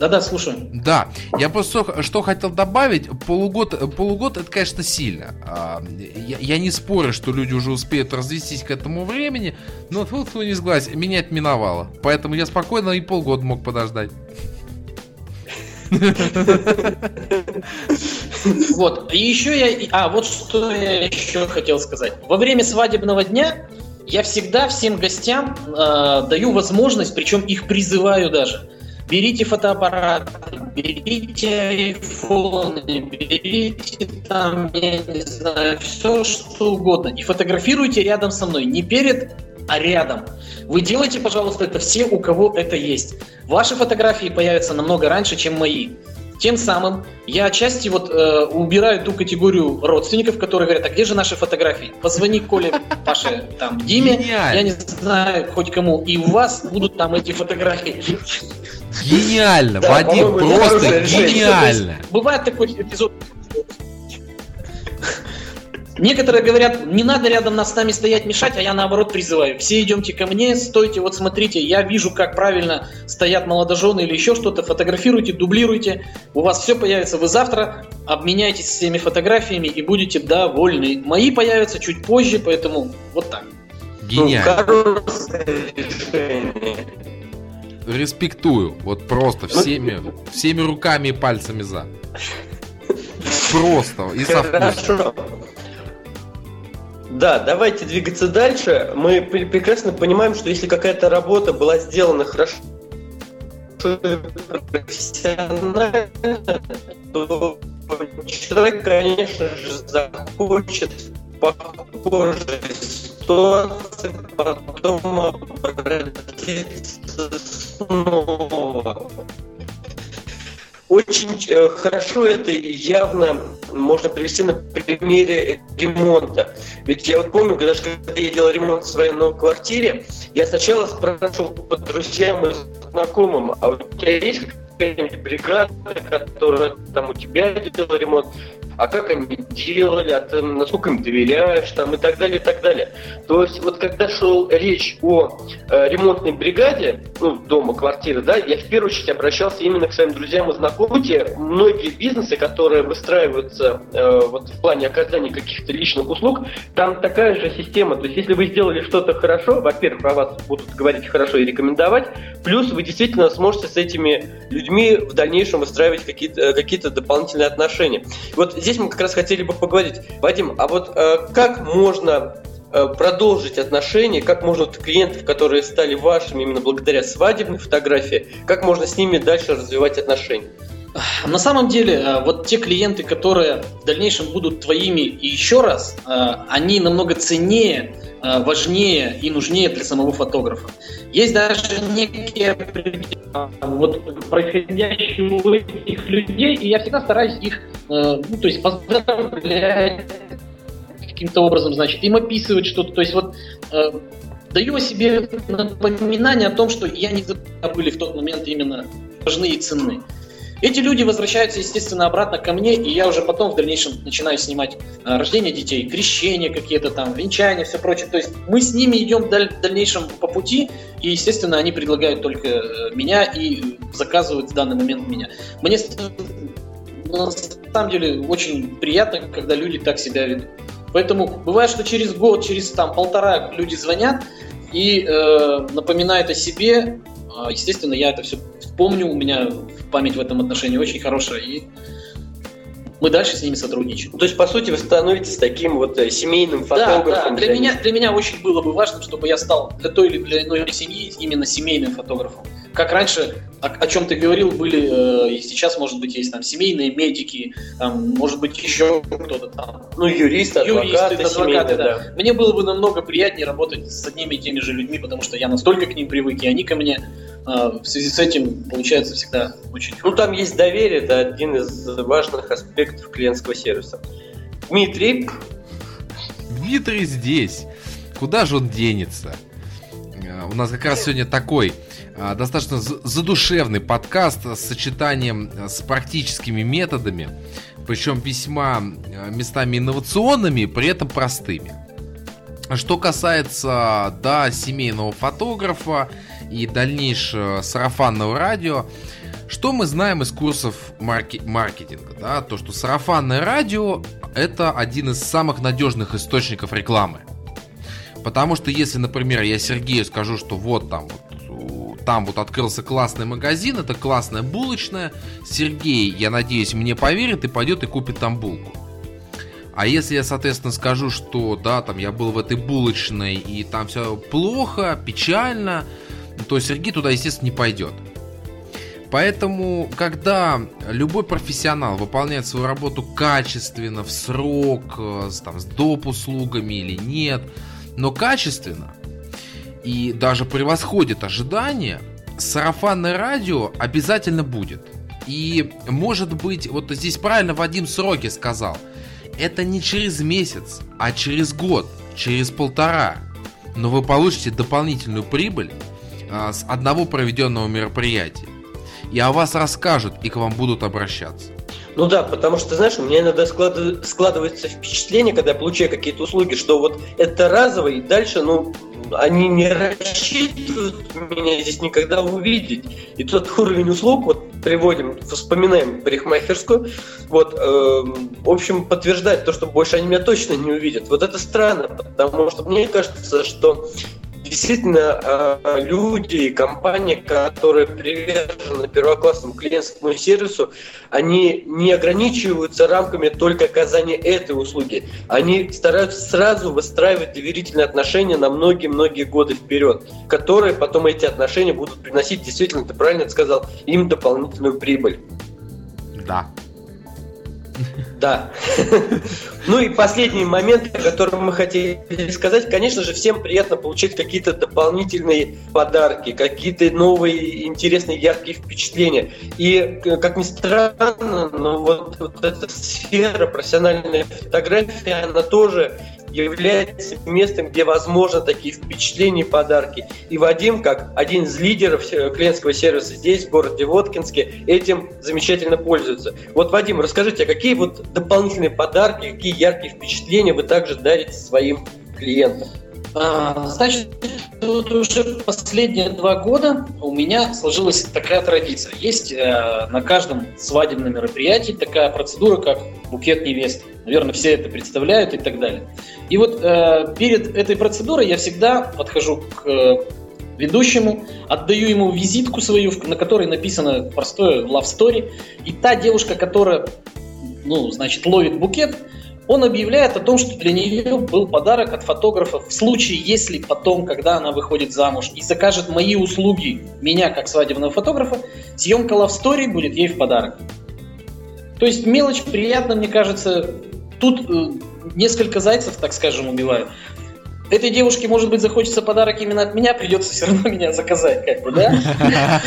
Да-да, слушаю. Да, я просто что хотел добавить, полугод, полугод это, конечно, сильно. А, я, я не спорю, что люди уже успеют развестись к этому времени, но тут не сглазь, меня это миновало. Поэтому я спокойно и полгода мог подождать. Вот, и еще я... А, вот что я еще хотел сказать. Во время свадебного дня я всегда всем гостям э, даю возможность, причем их призываю даже, Берите фотоаппарат, берите айфоны, берите там, я не знаю, все что угодно. И фотографируйте рядом со мной. Не перед, а рядом. Вы делайте, пожалуйста, это все, у кого это есть. Ваши фотографии появятся намного раньше, чем мои. Тем самым я отчасти вот э, убираю ту категорию родственников, которые говорят, а где же наши фотографии? Позвони Коле, Паше, там, Диме, Гениально. я не знаю, хоть кому, и у вас будут там эти фотографии. Гениально, да, Вадим, просто гениально. Бывает такой эпизод, Некоторые говорят, не надо рядом нас с нами стоять, мешать, а я наоборот призываю. Все идемте ко мне, стойте, вот смотрите, я вижу, как правильно стоят молодожены или еще что-то, фотографируйте, дублируйте, у вас все появится. Вы завтра обменяйтесь всеми фотографиями и будете довольны. Мои появятся чуть позже, поэтому вот так. Гениально. Респектую, вот просто всеми, всеми руками и пальцами за. Просто и со вкусом. Да, давайте двигаться дальше. Мы прекрасно понимаем, что если какая-то работа была сделана хорошо, профессионально, то человек, конечно же, захочет похожей ситуации потом обратиться снова. Очень э, хорошо это явно можно привести на примере ремонта. Ведь я вот помню, даже когда я делал ремонт в своей новой квартире, я сначала спрашивал по друзьям и знакомым, а у тебя есть какая-нибудь бригада, которая там у тебя делала ремонт? А как они делали, а ты, насколько им доверяешь, там, и так далее, и так далее. То есть вот когда шел речь о э, ремонтной бригаде, ну, дома, квартиры, да, я в первую очередь обращался именно к своим друзьям и знакомым. Многие бизнесы, которые выстраиваются э, вот в плане оказания каких-то личных услуг, там такая же система. То есть если вы сделали что-то хорошо, во-первых, про вас будут говорить хорошо и рекомендовать, плюс вы действительно сможете с этими людьми в дальнейшем выстраивать какие-то э, какие дополнительные отношения. Вот здесь мы как раз хотели бы поговорить. Вадим, а вот э, как можно э, продолжить отношения, как можно вот клиентов, которые стали вашими именно благодаря свадебной фотографии, как можно с ними дальше развивать отношения? На самом деле, э, вот те клиенты, которые в дальнейшем будут твоими и еще раз, э, они намного ценнее, важнее и нужнее для самого фотографа. Есть даже некие вот происходящие у этих людей, и я всегда стараюсь их Э, ну, то есть поздравлять каким-то образом, значит, им описывать что-то. То есть вот э, даю о себе напоминание о том, что я не забыли в тот момент именно важны и ценны. Эти люди возвращаются, естественно, обратно ко мне, и я уже потом в дальнейшем начинаю снимать а, рождение детей, крещение какие-то там, венчания, все прочее. То есть мы с ними идем в дальнейшем по пути, и, естественно, они предлагают только э, меня и заказывают в данный момент меня. Мне на самом деле очень приятно, когда люди так себя ведут. Поэтому бывает, что через год, через там полтора люди звонят и э, напоминают о себе. А, естественно, я это все помню, у меня память в этом отношении очень хорошая, и мы дальше с ними сотрудничаем. То есть, по сути, вы становитесь таким вот э, семейным фотографом? Да, да. Для, для, меня, для меня очень было бы важно, чтобы я стал для той или для иной семьи именно семейным фотографом как раньше, о, о чем ты говорил, были, э, и сейчас, может быть, есть там семейные медики, там, может быть, еще кто-то там. Ну, юристы, адвокаты, юристы, адвокаты да. да. Мне было бы намного приятнее работать с одними и теми же людьми, потому что я настолько к ним привык, и они ко мне. Э, в связи с этим получается всегда очень... Ну, там есть доверие, это один из важных аспектов клиентского сервиса. Дмитрий? Дмитрий здесь. Куда же он денется? Э, у нас как раз сегодня такой а, достаточно задушевный подкаст с сочетанием э, с практическими методами, причем весьма э, местами инновационными, при этом простыми. Что касается, да, семейного фотографа и дальнейшего сарафанного радио, что мы знаем из курсов марки- маркетинга? Да? То, что сарафанное радио – это один из самых надежных источников рекламы. Потому что если, например, я Сергею скажу, что вот там вот там вот открылся классный магазин, это классная булочная. Сергей, я надеюсь, мне поверит и пойдет и купит там булку. А если я, соответственно, скажу, что да, там я был в этой булочной и там все плохо, печально, то Сергей туда, естественно, не пойдет. Поэтому, когда любой профессионал выполняет свою работу качественно, в срок, э, там, с доп. услугами или нет, но качественно, и даже превосходит ожидания, сарафанное радио обязательно будет. И может быть, вот здесь правильно Вадим Сроки сказал, это не через месяц, а через год, через полтора. Но вы получите дополнительную прибыль а, с одного проведенного мероприятия. И о вас расскажут и к вам будут обращаться. Ну да, потому что, знаешь, у меня иногда складывается впечатление, когда я получаю какие-то услуги, что вот это разово, и дальше, ну, они не рассчитывают меня здесь никогда увидеть. И тот уровень услуг, вот приводим, вспоминаем парикмахерскую, вот, э, в общем, подтверждает то, что больше они меня точно не увидят. Вот это странно, потому что мне кажется, что действительно а, люди и компании, которые привержены первоклассному клиентскому сервису, они не ограничиваются рамками только оказания этой услуги. Они стараются сразу выстраивать доверительные отношения на многие-многие годы вперед, которые потом эти отношения будут приносить, действительно, ты правильно сказал, им дополнительную прибыль. Да. Да. Ну и последний момент, о котором мы хотели сказать, конечно же, всем приятно получить какие-то дополнительные подарки, какие-то новые интересные яркие впечатления. И, как ни странно, но вот, вот эта сфера профессиональной фотографии, она тоже является местом, где возможно такие впечатления и подарки. И Вадим, как один из лидеров клиентского сервиса здесь, в городе Воткинске, этим замечательно пользуется. Вот, Вадим, расскажите, а какие вот дополнительные подарки, какие яркие впечатления вы также дарите своим клиентам? А, значит, вот уже последние два года у меня сложилась такая традиция. Есть э, на каждом свадебном мероприятии такая процедура, как букет невесты. Наверное, все это представляют и так далее. И вот э, перед этой процедурой я всегда подхожу к э, ведущему, отдаю ему визитку свою, на которой написано простое love story. И та девушка, которая, ну, значит, ловит букет, он объявляет о том, что для нее был подарок от фотографа в случае, если потом, когда она выходит замуж и закажет мои услуги, меня как свадебного фотографа, съемка Love Story будет ей в подарок. То есть мелочь приятно, мне кажется. Тут э, несколько зайцев, так скажем, убиваю. Этой девушке, может быть, захочется подарок именно от меня, придется все равно меня заказать, как бы, да?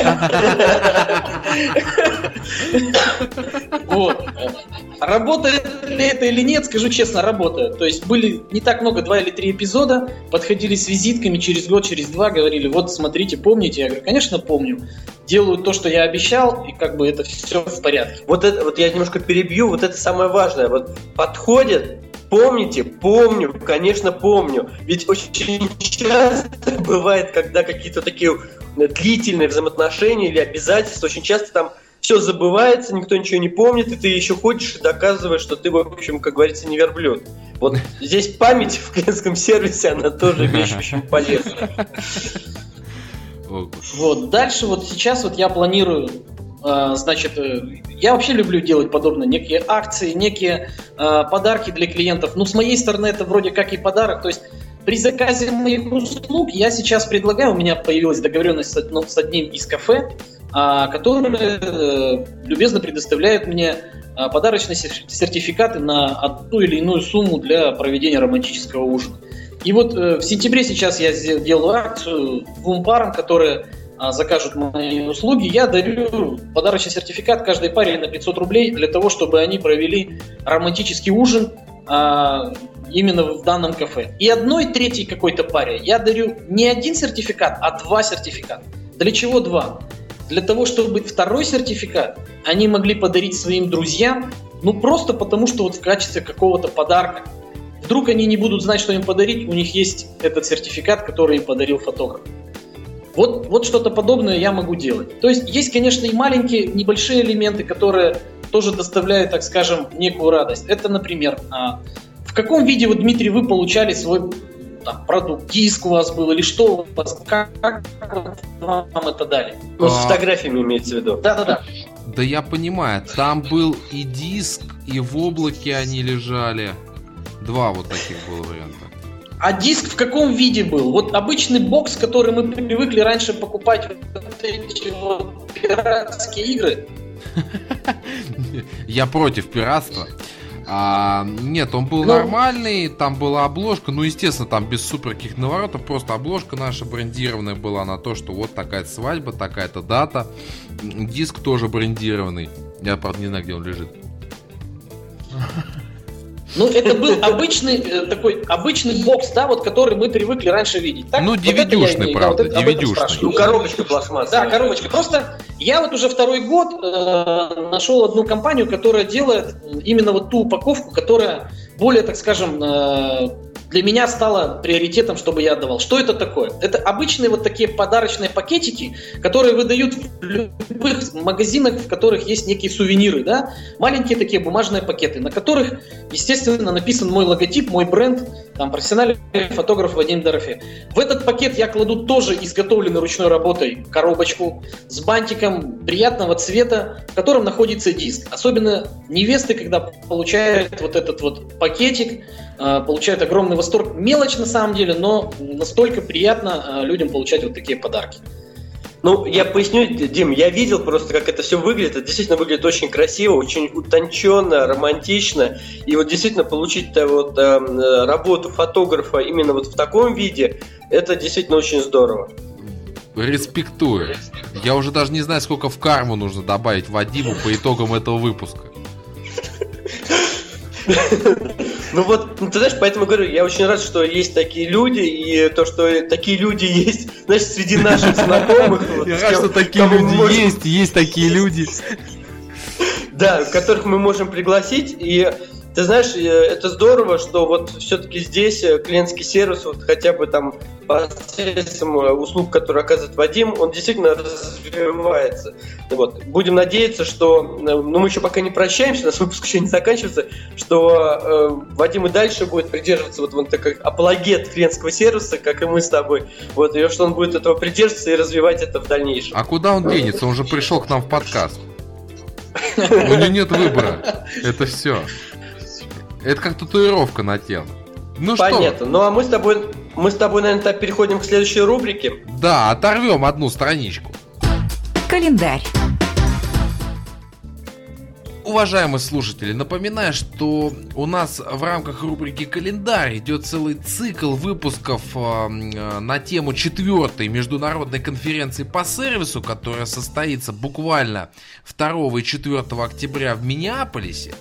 Вот. Работает ли это или нет, скажу честно, работает. То есть были не так много, два или три эпизода, подходили с визитками через год, через два, говорили, вот смотрите, помните? Я говорю, конечно, помню. Делаю то, что я обещал, и как бы это все в порядке. Вот это, вот я немножко перебью, вот это самое важное. Вот подходит, Помните? Помню, конечно, помню. Ведь очень часто бывает, когда какие-то такие длительные взаимоотношения или обязательства, очень часто там все забывается, никто ничего не помнит, и ты еще ходишь и доказываешь, что ты, в общем, как говорится, не верблюд. Вот здесь память в клиентском сервисе, она тоже вещь очень полезная. Вот, дальше вот сейчас вот я планирую значит, э, я вообще люблю делать подобные некие акции, некие э, подарки для клиентов. Ну, с моей стороны, это вроде как и подарок. То есть при заказе моих услуг я сейчас предлагаю, у меня появилась договоренность с, одним из кафе, э, который э, любезно предоставляет мне подарочные сертификаты на одну или иную сумму для проведения романтического ужина. И вот э, в сентябре сейчас я делаю акцию двум парам, которые а, закажут мои услуги, я дарю подарочный сертификат каждой паре на 500 рублей для того, чтобы они провели романтический ужин а, именно в данном кафе. И одной третьей какой-то паре я дарю не один сертификат, а два сертификата. Для чего два? Для того, чтобы второй сертификат они могли подарить своим друзьям, ну просто потому, что вот в качестве какого-то подарка. Вдруг они не будут знать, что им подарить, у них есть этот сертификат, который им подарил фотограф. Вот, вот что-то подобное я могу делать. То есть есть, конечно, и маленькие, небольшие элементы, которые тоже доставляют, так скажем, некую радость. Это, например, а, в каком виде, вот, Дмитрий, вы получали свой там, продукт, диск у вас был или что у вас, как, как вам это дали? Ну, с а. фотографиями имеется в виду. Да-да-да. Да я понимаю, там был и диск, и в облаке они лежали. Два вот таких было варианта. А диск в каком виде был? Вот обычный бокс, который мы привыкли раньше покупать вот эти вот пиратские игры. Я против пиратства. А, нет, он был ну, нормальный, там была обложка, ну, естественно, там без супер каких наворотов, просто обложка наша брендированная была на то, что вот такая свадьба, такая-то дата. Диск тоже брендированный. Я, правда, не знаю, где он лежит. Ну, это был обычный э, такой обычный бокс, да, вот который мы привыкли раньше видеть. Так? Ну, DVD-шный, вот правда, да, вот DVD-шный. Ну, коробочка пластмассовая. Да, коробочка. Просто я вот уже второй год э, нашел одну компанию, которая делает именно вот ту упаковку, которая более, так скажем, э, для меня стало приоритетом, чтобы я отдавал. Что это такое? Это обычные вот такие подарочные пакетики, которые выдают в любых магазинах, в которых есть некие сувениры, да? Маленькие такие бумажные пакеты, на которых, естественно, написан мой логотип, мой бренд, там, профессиональный фотограф Вадим Дорофеев. В этот пакет я кладу тоже изготовленную ручной работой коробочку с бантиком приятного цвета, в котором находится диск. Особенно невесты, когда получают вот этот вот пакетик, а, получают огромный восторг. Мелочь на самом деле, но настолько приятно а, людям получать вот такие подарки. Ну, я поясню, Дим, я видел просто, как это все выглядит. Это действительно выглядит очень красиво, очень утонченно, романтично. И вот действительно получить вот, э, работу фотографа именно вот в таком виде, это действительно очень здорово. Респектую. Я уже даже не знаю, сколько в карму нужно добавить Вадиму по итогам этого выпуска. Ну вот, ну, ты знаешь, поэтому говорю, я очень рад, что есть такие люди, и то, что такие люди есть, значит, среди наших знакомых. Я рад, что такие люди есть, есть такие люди. Да, которых мы можем пригласить, и ты знаешь, э, это здорово, что вот все-таки здесь э, клиентский сервис, вот хотя бы там посредством э, услуг, которые оказывает Вадим, он действительно развивается. Вот. Будем надеяться, что, ну мы еще пока не прощаемся, наш выпуск еще не заканчивается, что э, Вадим и дальше будет придерживаться вот, вот как апологет клиентского сервиса, как и мы с тобой. Вот, и что он будет этого придерживаться и развивать это в дальнейшем. А куда он денется? Он же пришел к нам в подкаст. У него нет выбора. Это все. Это как татуировка на тело. Ну Понятно. что? Ну а мы с тобой, мы с тобой, наверное, так переходим к следующей рубрике. Да, оторвем одну страничку. Календарь. Уважаемые слушатели, напоминаю, что у нас в рамках рубрики «Календарь» идет целый цикл выпусков э, на тему четвертой международной конференции по сервису, которая состоится буквально 2 и 4 октября в Миннеаполисе.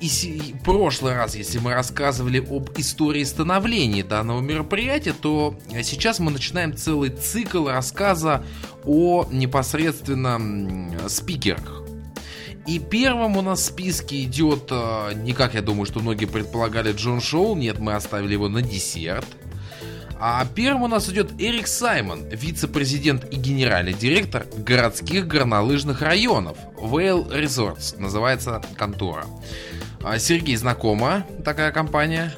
И в прошлый раз, если мы рассказывали об истории становления данного мероприятия, то сейчас мы начинаем целый цикл рассказа о непосредственно спикерах. И первым у нас в списке идет, э, не как я думаю, что многие предполагали, Джон Шоу. Нет, мы оставили его на десерт. А первым у нас идет Эрик Саймон, вице-президент и генеральный директор городских горнолыжных районов. Whale Resorts называется контора. А Сергей, знакома такая компания?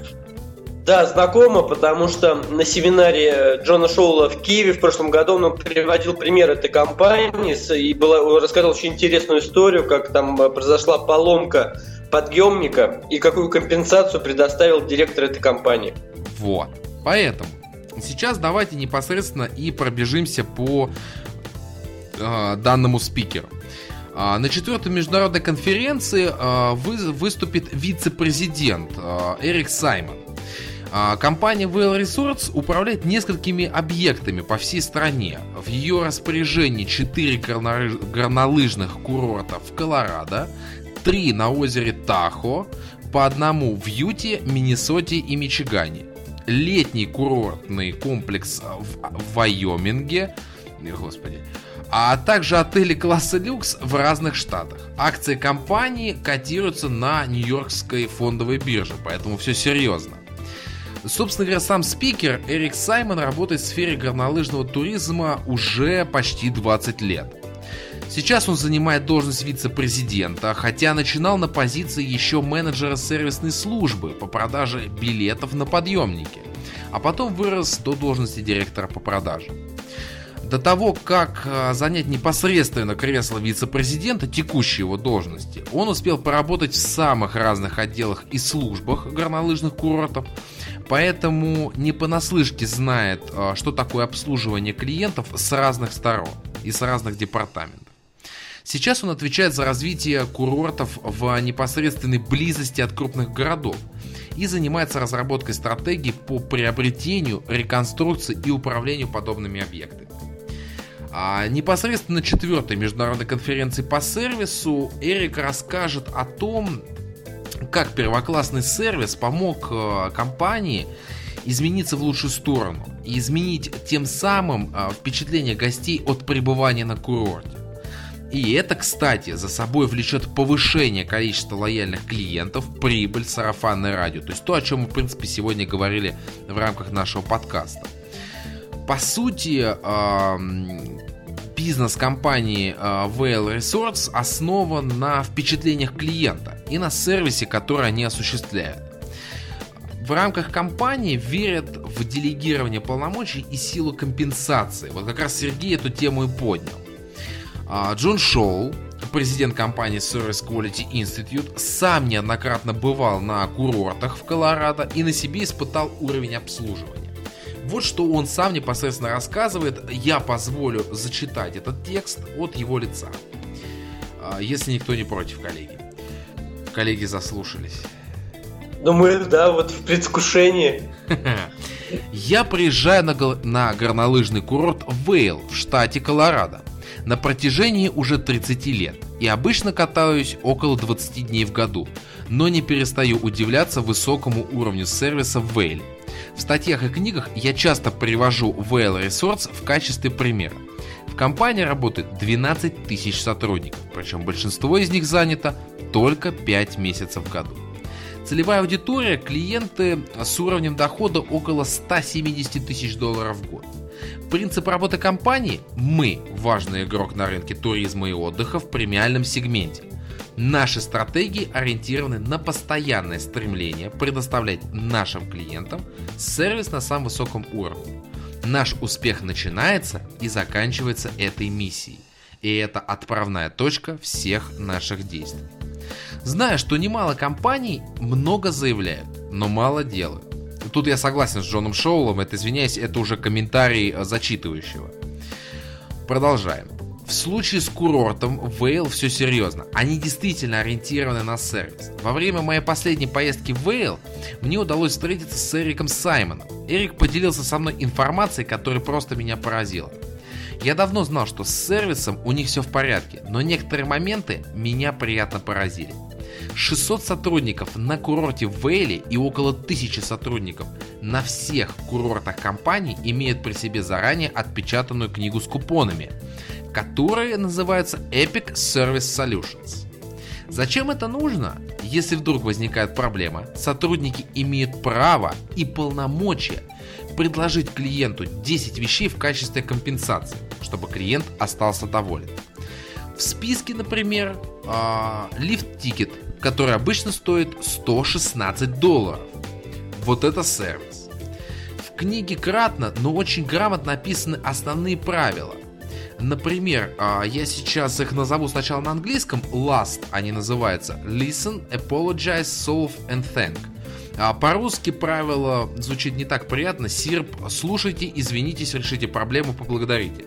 Да, знакома, потому что на семинаре Джона Шоула в Киеве в прошлом году он приводил пример этой компании и была, рассказал очень интересную историю, как там произошла поломка подъемника и какую компенсацию предоставил директор этой компании. Вот. Поэтому сейчас давайте непосредственно и пробежимся по э, данному спикеру. А, на четвертой международной конференции а, выступит вице-президент а, Эрик Саймон. Компания Whale Resorts управляет несколькими объектами по всей стране. В ее распоряжении 4 горнолыжных курорта в Колорадо, 3 на озере Тахо, по одному в Юте, Миннесоте и Мичигане. Летний курортный комплекс в Вайоминге, господи, а также отели класса люкс в разных штатах. Акции компании котируются на Нью-Йоркской фондовой бирже, поэтому все серьезно. Собственно говоря, сам спикер Эрик Саймон работает в сфере горнолыжного туризма уже почти 20 лет. Сейчас он занимает должность вице-президента, хотя начинал на позиции еще менеджера сервисной службы по продаже билетов на подъемники, а потом вырос до должности директора по продажам. До того, как э, занять непосредственно кресло вице-президента текущей его должности, он успел поработать в самых разных отделах и службах горнолыжных курортов, поэтому не понаслышке знает, э, что такое обслуживание клиентов с разных сторон и с разных департаментов. Сейчас он отвечает за развитие курортов в непосредственной близости от крупных городов и занимается разработкой стратегий по приобретению, реконструкции и управлению подобными объектами. А непосредственно четвертой международной конференции по сервису Эрик расскажет о том, как первоклассный сервис помог э, компании измениться в лучшую сторону и изменить тем самым э, впечатление гостей от пребывания на курорте. И это, кстати, за собой влечет повышение количества лояльных клиентов, прибыль, сарафанное радио. То есть то, о чем мы, в принципе, сегодня говорили в рамках нашего подкаста. По сути, бизнес компании Whale Resorts основан на впечатлениях клиента и на сервисе, который они осуществляют. В рамках компании верят в делегирование полномочий и силу компенсации. Вот как раз Сергей эту тему и поднял. А, Джон Шоу, президент компании Service Quality Institute, сам неоднократно бывал на курортах в Колорадо и на себе испытал уровень обслуживания. Вот что он сам непосредственно рассказывает. Я позволю зачитать этот текст от его лица. А, если никто не против, коллеги. Коллеги заслушались. Ну мы, да, вот в предвкушении. Я приезжаю на, на горнолыжный курорт Вейл в штате Колорадо. На протяжении уже 30 лет и обычно катаюсь около 20 дней в году, но не перестаю удивляться высокому уровню сервиса в Вейле. В статьях и книгах я часто привожу Whale Resorts в качестве примера. В компании работает 12 тысяч сотрудников, причем большинство из них занято только 5 месяцев в году. Целевая аудитория – клиенты с уровнем дохода около 170 тысяч долларов в год. Принцип работы компании – мы – важный игрок на рынке туризма и отдыха в премиальном сегменте. Наши стратегии ориентированы на постоянное стремление предоставлять нашим клиентам сервис на самом высоком уровне. Наш успех начинается и заканчивается этой миссией. И это отправная точка всех наших действий. Зная, что немало компаний много заявляют, но мало делают. Тут я согласен с Джоном Шоулом, это, извиняюсь, это уже комментарий э, зачитывающего. Продолжаем. В случае с курортом Вейл все серьезно. Они действительно ориентированы на сервис. Во время моей последней поездки в Вейл мне удалось встретиться с Эриком Саймоном. Эрик поделился со мной информацией, которая просто меня поразила. Я давно знал, что с сервисом у них все в порядке, но некоторые моменты меня приятно поразили. 600 сотрудников на курорте в Вейле и около 1000 сотрудников на всех курортах компании имеют при себе заранее отпечатанную книгу с купонами, которые называются Epic Service Solutions. Зачем это нужно? Если вдруг возникает проблема, сотрудники имеют право и полномочия предложить клиенту 10 вещей в качестве компенсации, чтобы клиент остался доволен. В списке, например, а, лифт-тикет, который обычно стоит 116 долларов. Вот это сервис. В книге кратно, но очень грамотно написаны основные правила. Например, а, я сейчас их назову сначала на английском. Last они называются. Listen, apologize, solve and thank. А по-русски правило звучит не так приятно. Сирп, слушайте, извинитесь, решите проблему, поблагодарите.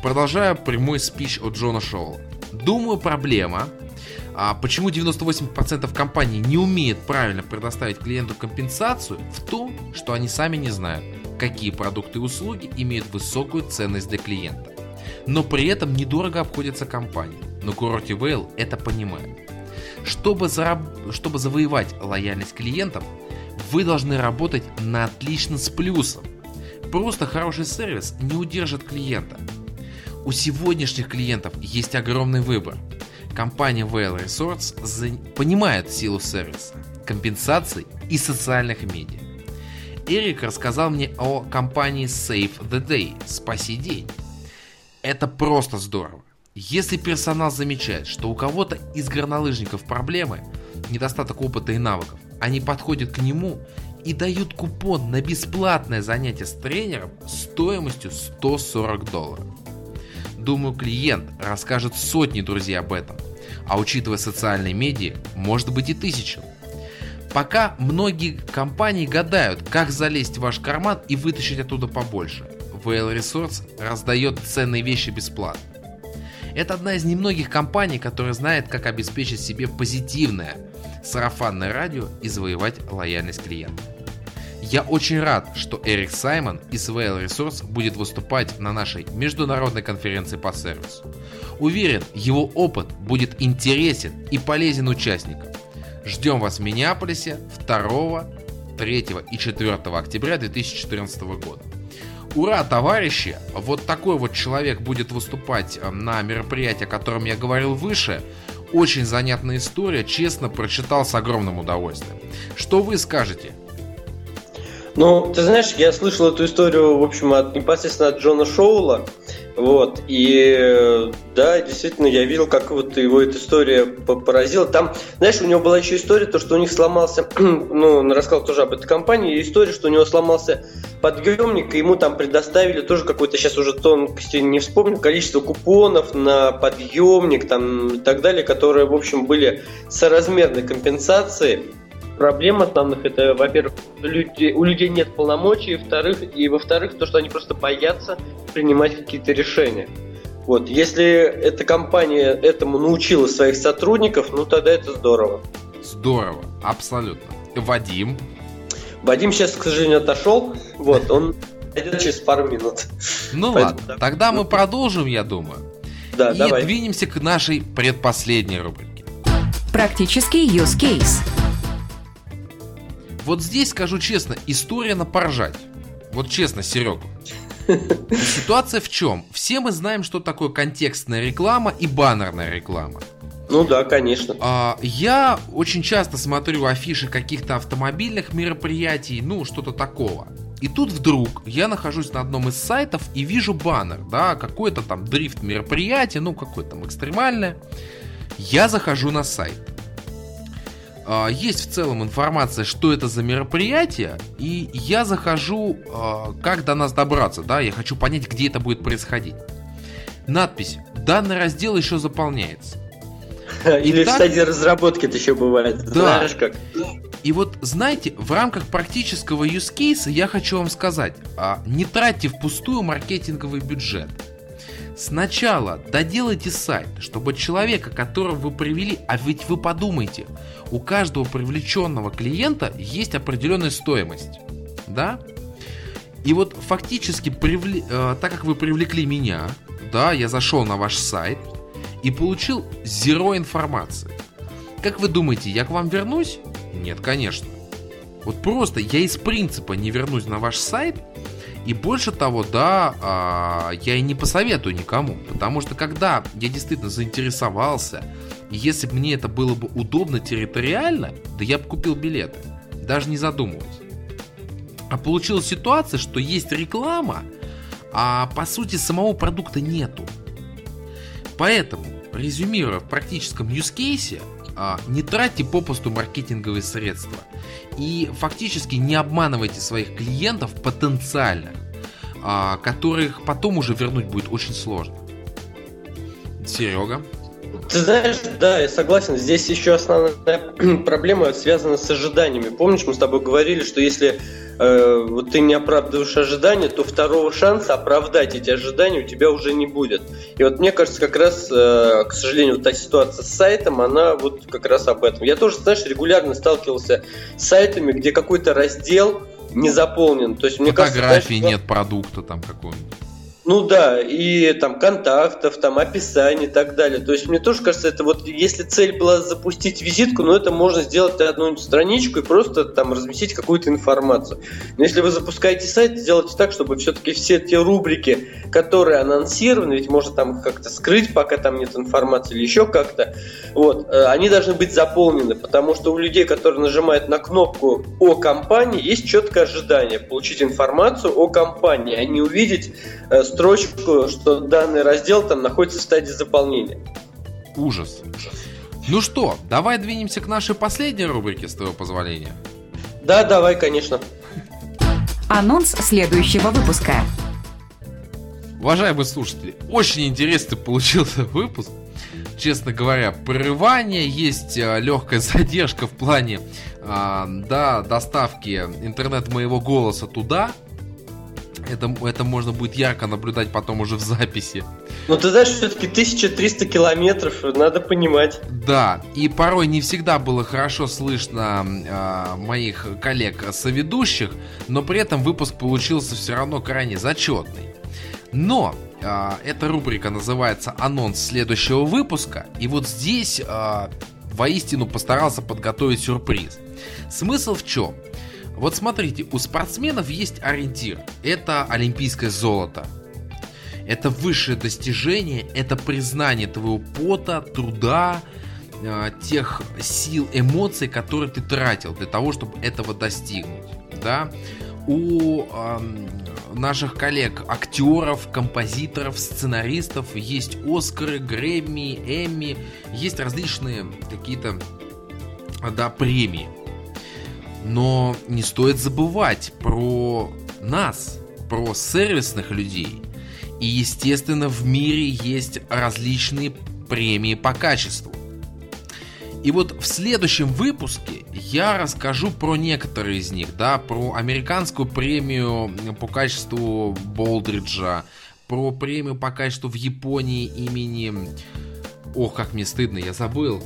Продолжаю прямой спич от Джона Шоу. Думаю, проблема, а почему 98% компаний не умеет правильно предоставить клиенту компенсацию, в том, что они сами не знают, какие продукты и услуги имеют высокую ценность для клиента. Но при этом недорого обходятся компании. Но курорте Вейл это понимает. Чтобы, зараб... чтобы завоевать лояльность клиентов, вы должны работать на отлично с плюсом. Просто хороший сервис не удержит клиента. У сегодняшних клиентов есть огромный выбор. Компания Whale Resorts понимает силу сервиса, компенсаций и социальных медиа. Эрик рассказал мне о компании Save the Day, спаси день. Это просто здорово. Если персонал замечает, что у кого-то из горнолыжников проблемы, недостаток опыта и навыков, они подходят к нему и дают купон на бесплатное занятие с тренером стоимостью 140 долларов. Думаю, клиент расскажет сотни друзей об этом, а учитывая социальные медиа, может быть и тысячу. Пока многие компании гадают, как залезть в ваш карман и вытащить оттуда побольше. VL Resource раздает ценные вещи бесплатно. Это одна из немногих компаний, которая знает, как обеспечить себе позитивное сарафанное радио и завоевать лояльность клиента. Я очень рад, что Эрик Саймон из VL Resource будет выступать на нашей международной конференции по сервису. Уверен, его опыт будет интересен и полезен участникам. Ждем вас в Миннеаполисе 2, 3 и 4 октября 2014 года. Ура, товарищи! Вот такой вот человек будет выступать э, на мероприятии, о котором я говорил выше. Очень занятная история, честно, прочитал с огромным удовольствием. Что вы скажете? Ну, ты знаешь, я слышал эту историю, в общем, от, непосредственно от Джона Шоула. Вот, и да, действительно, я видел, как вот его эта история поразила. Там, знаешь, у него была еще история, то, что у них сломался, ну, он рассказал тоже об этой компании, история, что у него сломался подъемник, и ему там предоставили тоже какой-то, сейчас уже тонкости не вспомню, количество купонов на подъемник там и так далее, которые, в общем, были соразмерной компенсации проблем основных это, во-первых, люди, у людей нет полномочий, во-вторых, и во-вторых, то, что они просто боятся принимать какие-то решения. Вот, если эта компания этому научила своих сотрудников, ну тогда это здорово. Здорово, абсолютно. Вадим. Вадим сейчас, к сожалению, отошел. Вот, он произойдет через пару минут. Ну Поэтому, ладно, да. тогда мы продолжим, я думаю. Да, и давай. двинемся к нашей предпоследней рубрике. Практический use case. Вот здесь, скажу честно, история на поржать. Вот честно, Серега. Ситуация в чем? Все мы знаем, что такое контекстная реклама и баннерная реклама. Ну да, конечно. А, я очень часто смотрю афиши каких-то автомобильных мероприятий, ну, что-то такого. И тут вдруг я нахожусь на одном из сайтов и вижу баннер, да, какое-то там дрифт мероприятие, ну, какое-то там экстремальное. Я захожу на сайт. А, есть в целом информация, что это за мероприятие, и я захожу, а, как до нас добраться, да, я хочу понять, где это будет происходить. Надпись «Данный раздел еще заполняется». Или Итак, в стадии разработки это еще бывает. Да. Знаешь как? И вот, знаете, в рамках практического use case я хочу вам сказать, а, не тратьте впустую маркетинговый бюджет. Сначала доделайте сайт, чтобы человека, которого вы привели, а ведь вы подумайте, у каждого привлеченного клиента есть определенная стоимость. Да? И вот фактически, привле... э, так как вы привлекли меня, да, я зашел на ваш сайт и получил зеро информации. Как вы думаете, я к вам вернусь? Нет, конечно. Вот просто я из принципа не вернусь на ваш сайт, и больше того, да, а, я и не посоветую никому, потому что когда я действительно заинтересовался, если бы мне это было бы удобно территориально, да я бы купил билеты, даже не задумываясь. А получилась ситуация, что есть реклама, а по сути самого продукта нету. Поэтому, резюмируя в практическом use case, а, не тратьте попусту маркетинговые средства и фактически не обманывайте своих клиентов потенциальных, а, которых потом уже вернуть будет очень сложно. Серега? Ты знаешь, да, я согласен. Здесь еще основная проблема связана с ожиданиями. Помнишь, мы с тобой говорили, что если э, вот ты не оправдываешь ожидания, то второго шанса оправдать эти ожидания у тебя уже не будет. И вот мне кажется, как раз, э, к сожалению, вот та ситуация с сайтом, она вот как раз об этом. Я тоже, знаешь, регулярно сталкивался с сайтами, где какой-то раздел не заполнен. То есть, мне Фотографии кажется, нет продукта там какого-нибудь. Ну да, и там контактов, там описаний и так далее. То есть мне тоже кажется, это вот если цель была запустить визитку, ну это можно сделать одну страничку и просто там разместить какую-то информацию. Но если вы запускаете сайт, сделайте так, чтобы все-таки все те рубрики, которые анонсированы, ведь можно там как-то скрыть, пока там нет информации или еще как-то, вот, э, они должны быть заполнены, потому что у людей, которые нажимают на кнопку о компании, есть четкое ожидание получить информацию о компании, а не увидеть э, строчку, что данный раздел там находится в стадии заполнения. Ужас. Ну что, давай двинемся к нашей последней рубрике, с твоего позволения. Да, давай, конечно. Анонс следующего выпуска. Уважаемые слушатели, очень интересный получился выпуск. Честно говоря, прерывание, есть э, легкая задержка в плане э, да, доставки интернет моего голоса туда, это, это можно будет ярко наблюдать потом уже в записи. Но ты знаешь, все-таки 1300 километров, надо понимать. Да, и порой не всегда было хорошо слышно э, моих коллег-соведущих, но при этом выпуск получился все равно крайне зачетный. Но э, эта рубрика называется «Анонс следующего выпуска», и вот здесь э, воистину постарался подготовить сюрприз. Смысл в чем? Вот смотрите, у спортсменов есть ориентир. Это олимпийское золото. Это высшее достижение, это признание твоего пота, труда, э, тех сил, эмоций, которые ты тратил для того, чтобы этого достигнуть. Да? У э, наших коллег, актеров, композиторов, сценаристов есть Оскары, Грэмми, Эмми, есть различные какие-то да, премии. Но не стоит забывать про нас, про сервисных людей. И, естественно, в мире есть различные премии по качеству. И вот в следующем выпуске я расскажу про некоторые из них, да, про американскую премию по качеству Болдриджа, про премию по качеству в Японии имени... Ох, как мне стыдно, я забыл.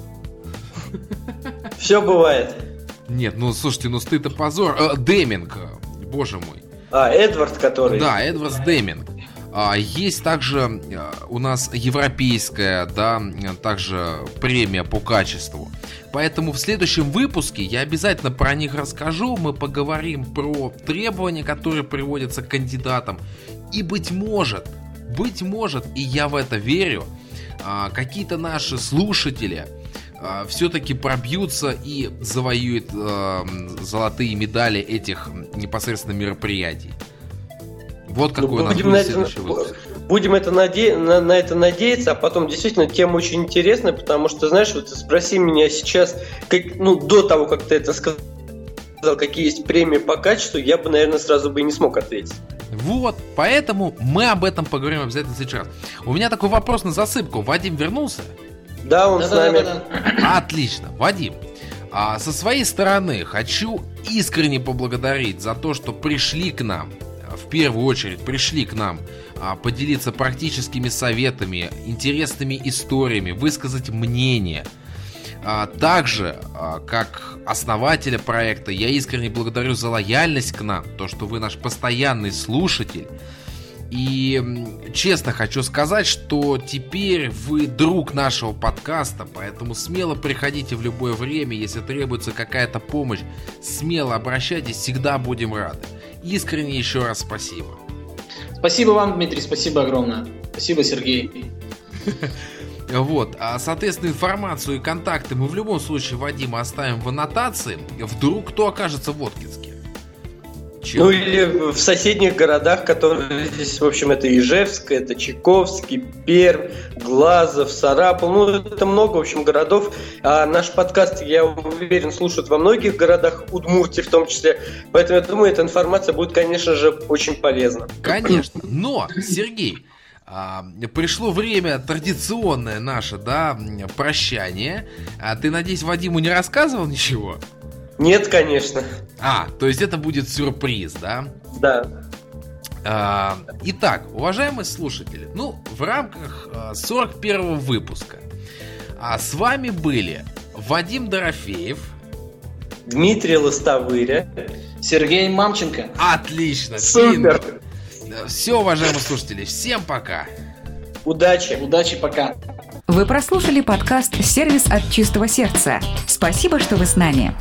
Все бывает. Нет, ну слушайте, ну стыд и позор. Э, Деминг, боже мой. А, Эдвард, который... Да, Эдвард Деминг. А, есть также у нас европейская, да, также премия по качеству. Поэтому в следующем выпуске я обязательно про них расскажу. Мы поговорим про требования, которые приводятся к кандидатам. И быть может, быть может, и я в это верю, а, какие-то наши слушатели а, все-таки пробьются и завоюют а, золотые медали этих непосредственно мероприятий. Вот какой ну, у нас будет следующий выпуск. Будем это наде... на, на это надеяться, а потом действительно тема очень интересная, потому что, знаешь, вот спроси меня сейчас, как, ну, до того, как ты это сказал, какие есть премии по качеству, я бы, наверное, сразу бы и не смог ответить. Вот, поэтому мы об этом поговорим обязательно сейчас. У меня такой вопрос на засыпку. Вадим вернулся? Да, он да, с нами. Да, да, Отлично. Вадим, а со своей стороны хочу искренне поблагодарить за то, что пришли к нам, в первую очередь пришли к нам а, поделиться практическими советами, интересными историями, высказать мнение – а, также, а, как основателя проекта, я искренне благодарю за лояльность к нам, то, что вы наш постоянный слушатель. И честно хочу сказать, что теперь вы друг нашего подкаста, поэтому смело приходите в любое время, если требуется какая-то помощь, смело обращайтесь, всегда будем рады. Искренне еще раз спасибо. Спасибо вам, Дмитрий, спасибо огромное. Спасибо, Сергей. Вот, а, соответственно, информацию и контакты мы в любом случае Вадима оставим в аннотации. Вдруг кто окажется в Воткинске. Чем? Ну или в соседних городах, которые здесь, в общем, это Ижевск, это Чайковский, Пермь, Глазов, Сарапул, ну это много, в общем, городов. А наш подкаст, я уверен, слушают во многих городах, Удмуртии в том числе. Поэтому я думаю, эта информация будет, конечно же, очень полезна. Конечно. Но, Сергей, а, пришло время традиционное наше, да, прощание. А ты, надеюсь, Вадиму не рассказывал ничего? Нет, конечно. А, то есть это будет сюрприз, да? Да. А, итак, уважаемые слушатели, ну, в рамках 41 выпуска а с вами были Вадим Дорофеев, Дмитрий Лостовыря, Сергей Мамченко. Отлично, Супер. Все, уважаемые слушатели, всем пока. Удачи. Удачи, пока. Вы прослушали подкаст «Сервис от чистого сердца». Спасибо, что вы с нами.